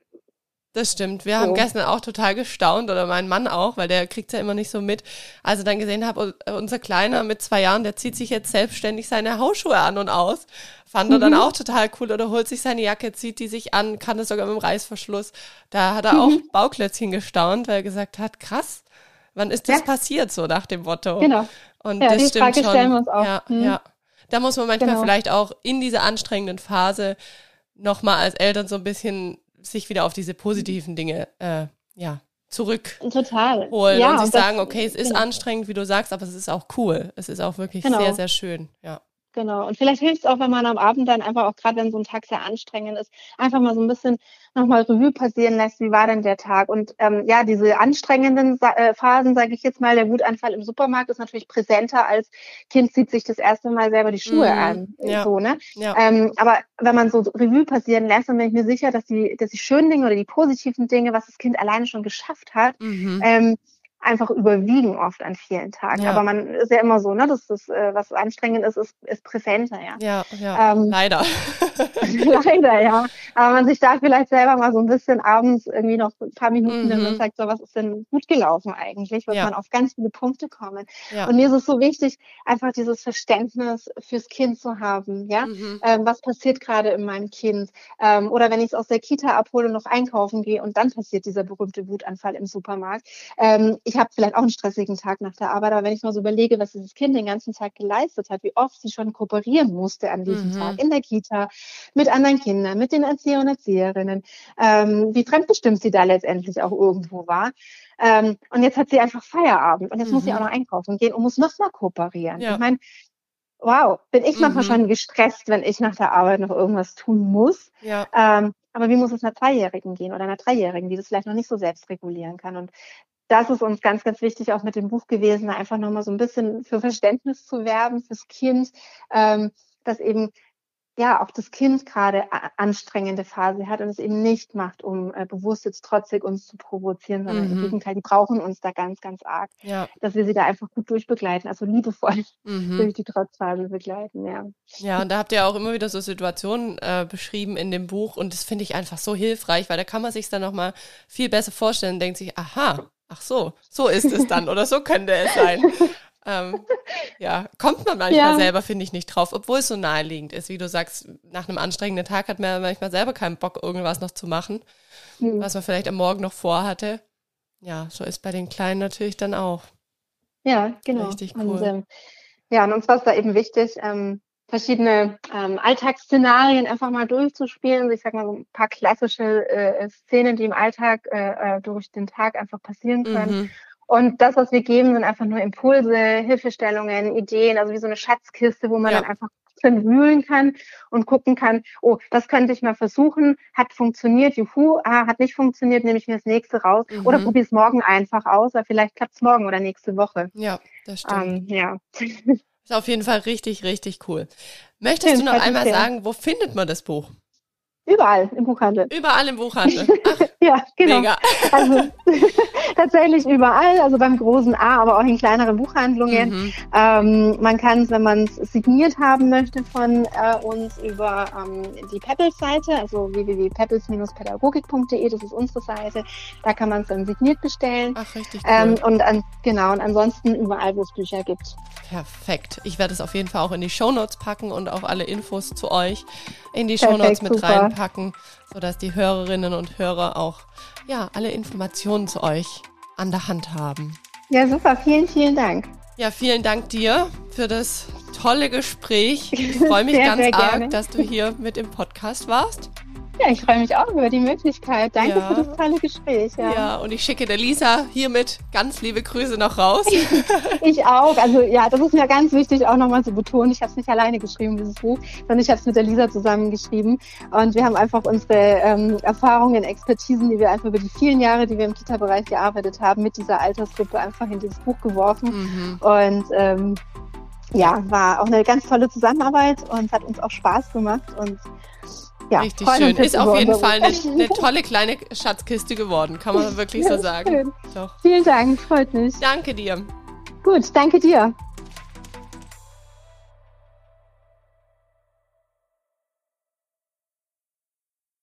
Das stimmt. Wir so. haben gestern auch total gestaunt oder mein Mann auch, weil der kriegt ja immer nicht so mit. Also dann gesehen habe, unser Kleiner mit zwei Jahren, der zieht sich jetzt selbstständig seine Hausschuhe an und aus. Fand er dann mhm. auch total cool oder holt sich seine Jacke, zieht die sich an, kann das sogar mit dem Reißverschluss. Da hat er auch mhm. Bauklötzchen gestaunt, weil er gesagt hat, krass, wann ist das ja. passiert, so nach dem Motto. Genau. Und ja, das die stimmt Frage schon. stellen wir uns auch. Ja, mhm. ja. Da muss man manchmal genau. vielleicht auch in dieser anstrengenden Phase nochmal als Eltern so ein bisschen sich wieder auf diese positiven Dinge äh, ja, zurück Total. holen ja, und sich sagen, okay, es ist genau. anstrengend, wie du sagst, aber es ist auch cool. Es ist auch wirklich genau. sehr, sehr schön. Ja. Genau. Und vielleicht hilft es auch, wenn man am Abend dann einfach auch gerade, wenn so ein Tag sehr anstrengend ist, einfach mal so ein bisschen nochmal Revue passieren lässt, wie war denn der Tag? Und ähm, ja, diese anstrengenden äh, Phasen, sage ich jetzt mal, der Wutanfall im Supermarkt ist natürlich präsenter als Kind zieht sich das erste Mal selber die Schuhe mm, an. Ja. So, ne? Ja. Ähm, aber wenn man so Revue passieren lässt, dann bin ich mir sicher, dass die, dass die schönen Dinge oder die positiven Dinge, was das Kind alleine schon geschafft hat, mhm. ähm, einfach überwiegen oft an vielen Tagen. Ja. Aber man ist ja immer so, ne, dass das, äh, was anstrengend ist, ist, ist präsenter, ja. Ja, ja. Ähm, leider. leider, ja. Aber man sich da vielleicht selber mal so ein bisschen abends irgendwie noch ein paar Minuten mhm. nimmt und sagt, so, was ist denn gut gelaufen eigentlich? Wird ja. man auf ganz viele Punkte kommen. Ja. Und mir ist es so wichtig, einfach dieses Verständnis fürs Kind zu haben, ja. Mhm. Ähm, was passiert gerade in meinem Kind? Ähm, oder wenn ich es aus der Kita abhole und noch einkaufen gehe und dann passiert dieser berühmte Wutanfall im Supermarkt. Ähm, ich habe vielleicht auch einen stressigen Tag nach der Arbeit, aber wenn ich mal so überlege, was dieses Kind den ganzen Tag geleistet hat, wie oft sie schon kooperieren musste an diesem mhm. Tag in der Kita, mit anderen Kindern, mit den Erzieher und Erzieherinnen, ähm, wie fremdbestimmt sie da letztendlich auch irgendwo war. Ähm, und jetzt hat sie einfach Feierabend und jetzt mhm. muss sie auch mhm. noch einkaufen gehen und muss nochmal kooperieren. Ja. Ich meine, wow, bin ich manchmal mhm. schon gestresst, wenn ich nach der Arbeit noch irgendwas tun muss. Ja. Ähm, aber wie muss es einer Zweijährigen gehen oder einer Dreijährigen, die das vielleicht noch nicht so selbst regulieren kann? Und das ist uns ganz, ganz wichtig auch mit dem Buch gewesen, einfach nochmal so ein bisschen für Verständnis zu werben fürs Kind, ähm, dass eben ja auch das Kind gerade anstrengende Phase hat und es eben nicht macht, um äh, bewusst jetzt trotzig uns zu provozieren, sondern mhm. im Gegenteil, die brauchen uns da ganz, ganz arg, ja. dass wir sie da einfach gut durchbegleiten, also liebevoll mhm. durch die Trotzphase begleiten, ja. Ja, und da habt ihr auch immer wieder so Situationen äh, beschrieben in dem Buch und das finde ich einfach so hilfreich, weil da kann man sich dann nochmal viel besser vorstellen und denkt sich, aha, ach so, so ist es dann oder so könnte es sein. ähm, ja, kommt man manchmal ja. selber, finde ich, nicht drauf, obwohl es so naheliegend ist. Wie du sagst, nach einem anstrengenden Tag hat man manchmal selber keinen Bock, irgendwas noch zu machen, mhm. was man vielleicht am Morgen noch vorhatte. Ja, so ist bei den Kleinen natürlich dann auch. Ja, genau. Richtig cool. Und, ähm, ja, und uns war es da eben wichtig, ähm, verschiedene ähm, Alltagsszenarien einfach mal durchzuspielen. Also ich sag mal so ein paar klassische äh, Szenen, die im Alltag äh, äh durch den Tag einfach passieren können. Mhm. Und das, was wir geben, sind einfach nur Impulse, Hilfestellungen, Ideen, also wie so eine Schatzkiste, wo man ja. dann einfach drin wühlen kann und gucken kann, oh, das könnte ich mal versuchen, hat funktioniert, juhu, ah, hat nicht funktioniert, nehme ich mir das nächste raus mhm. oder probiere es morgen einfach aus, weil vielleicht klappt es morgen oder nächste Woche. Ja, das stimmt. Ähm, ja. Ist auf jeden Fall richtig, richtig cool. Möchtest ja, du noch einmal sagen, wo findet man das Buch? Überall im Buchhandel. Überall im Buchhandel. Ach, ja, genau. Mega. Also tatsächlich überall, also beim großen A, aber auch in kleineren Buchhandlungen. Mhm. Ähm, man kann es, wenn man es signiert haben möchte von äh, uns über ähm, die Peppels-Seite, also www.peppels-pädagogik.de, das ist unsere Seite. Da kann man es dann signiert bestellen. Ach, richtig cool. Ähm, und an, genau, und ansonsten überall, wo es Bücher gibt. Perfekt. Ich werde es auf jeden Fall auch in die Shownotes packen und auch alle Infos zu euch in die Shownotes mit super. reinpacken, sodass die Hörerinnen und Hörer auch ja, alle Informationen zu euch an der Hand haben. Ja, super. Vielen, vielen Dank. Ja, vielen Dank dir für das tolle Gespräch. Ich freue mich sehr, ganz sehr arg, dass du hier mit im Podcast warst. Ja, ich freue mich auch über die Möglichkeit. Danke ja. für das tolle Gespräch. Ja. ja, und ich schicke der Lisa hiermit ganz liebe Grüße noch raus. ich auch. Also ja, das ist mir ganz wichtig, auch nochmal zu betonen. Ich habe es nicht alleine geschrieben, dieses Buch, sondern ich habe es mit der Lisa zusammen geschrieben. Und wir haben einfach unsere ähm, Erfahrungen, Expertisen, die wir einfach über die vielen Jahre, die wir im Kita-Bereich gearbeitet haben, mit dieser Altersgruppe einfach in dieses Buch geworfen. Mhm. Und ähm, ja, war auch eine ganz tolle Zusammenarbeit und hat uns auch Spaß gemacht. Und ja, Richtig schön. Ist auf jeden Fall eine, eine, tolle kleine Schatzkiste geworden, kann man wirklich so sagen. Vielen Dank, freut mich. Danke dir. Gut, danke dir.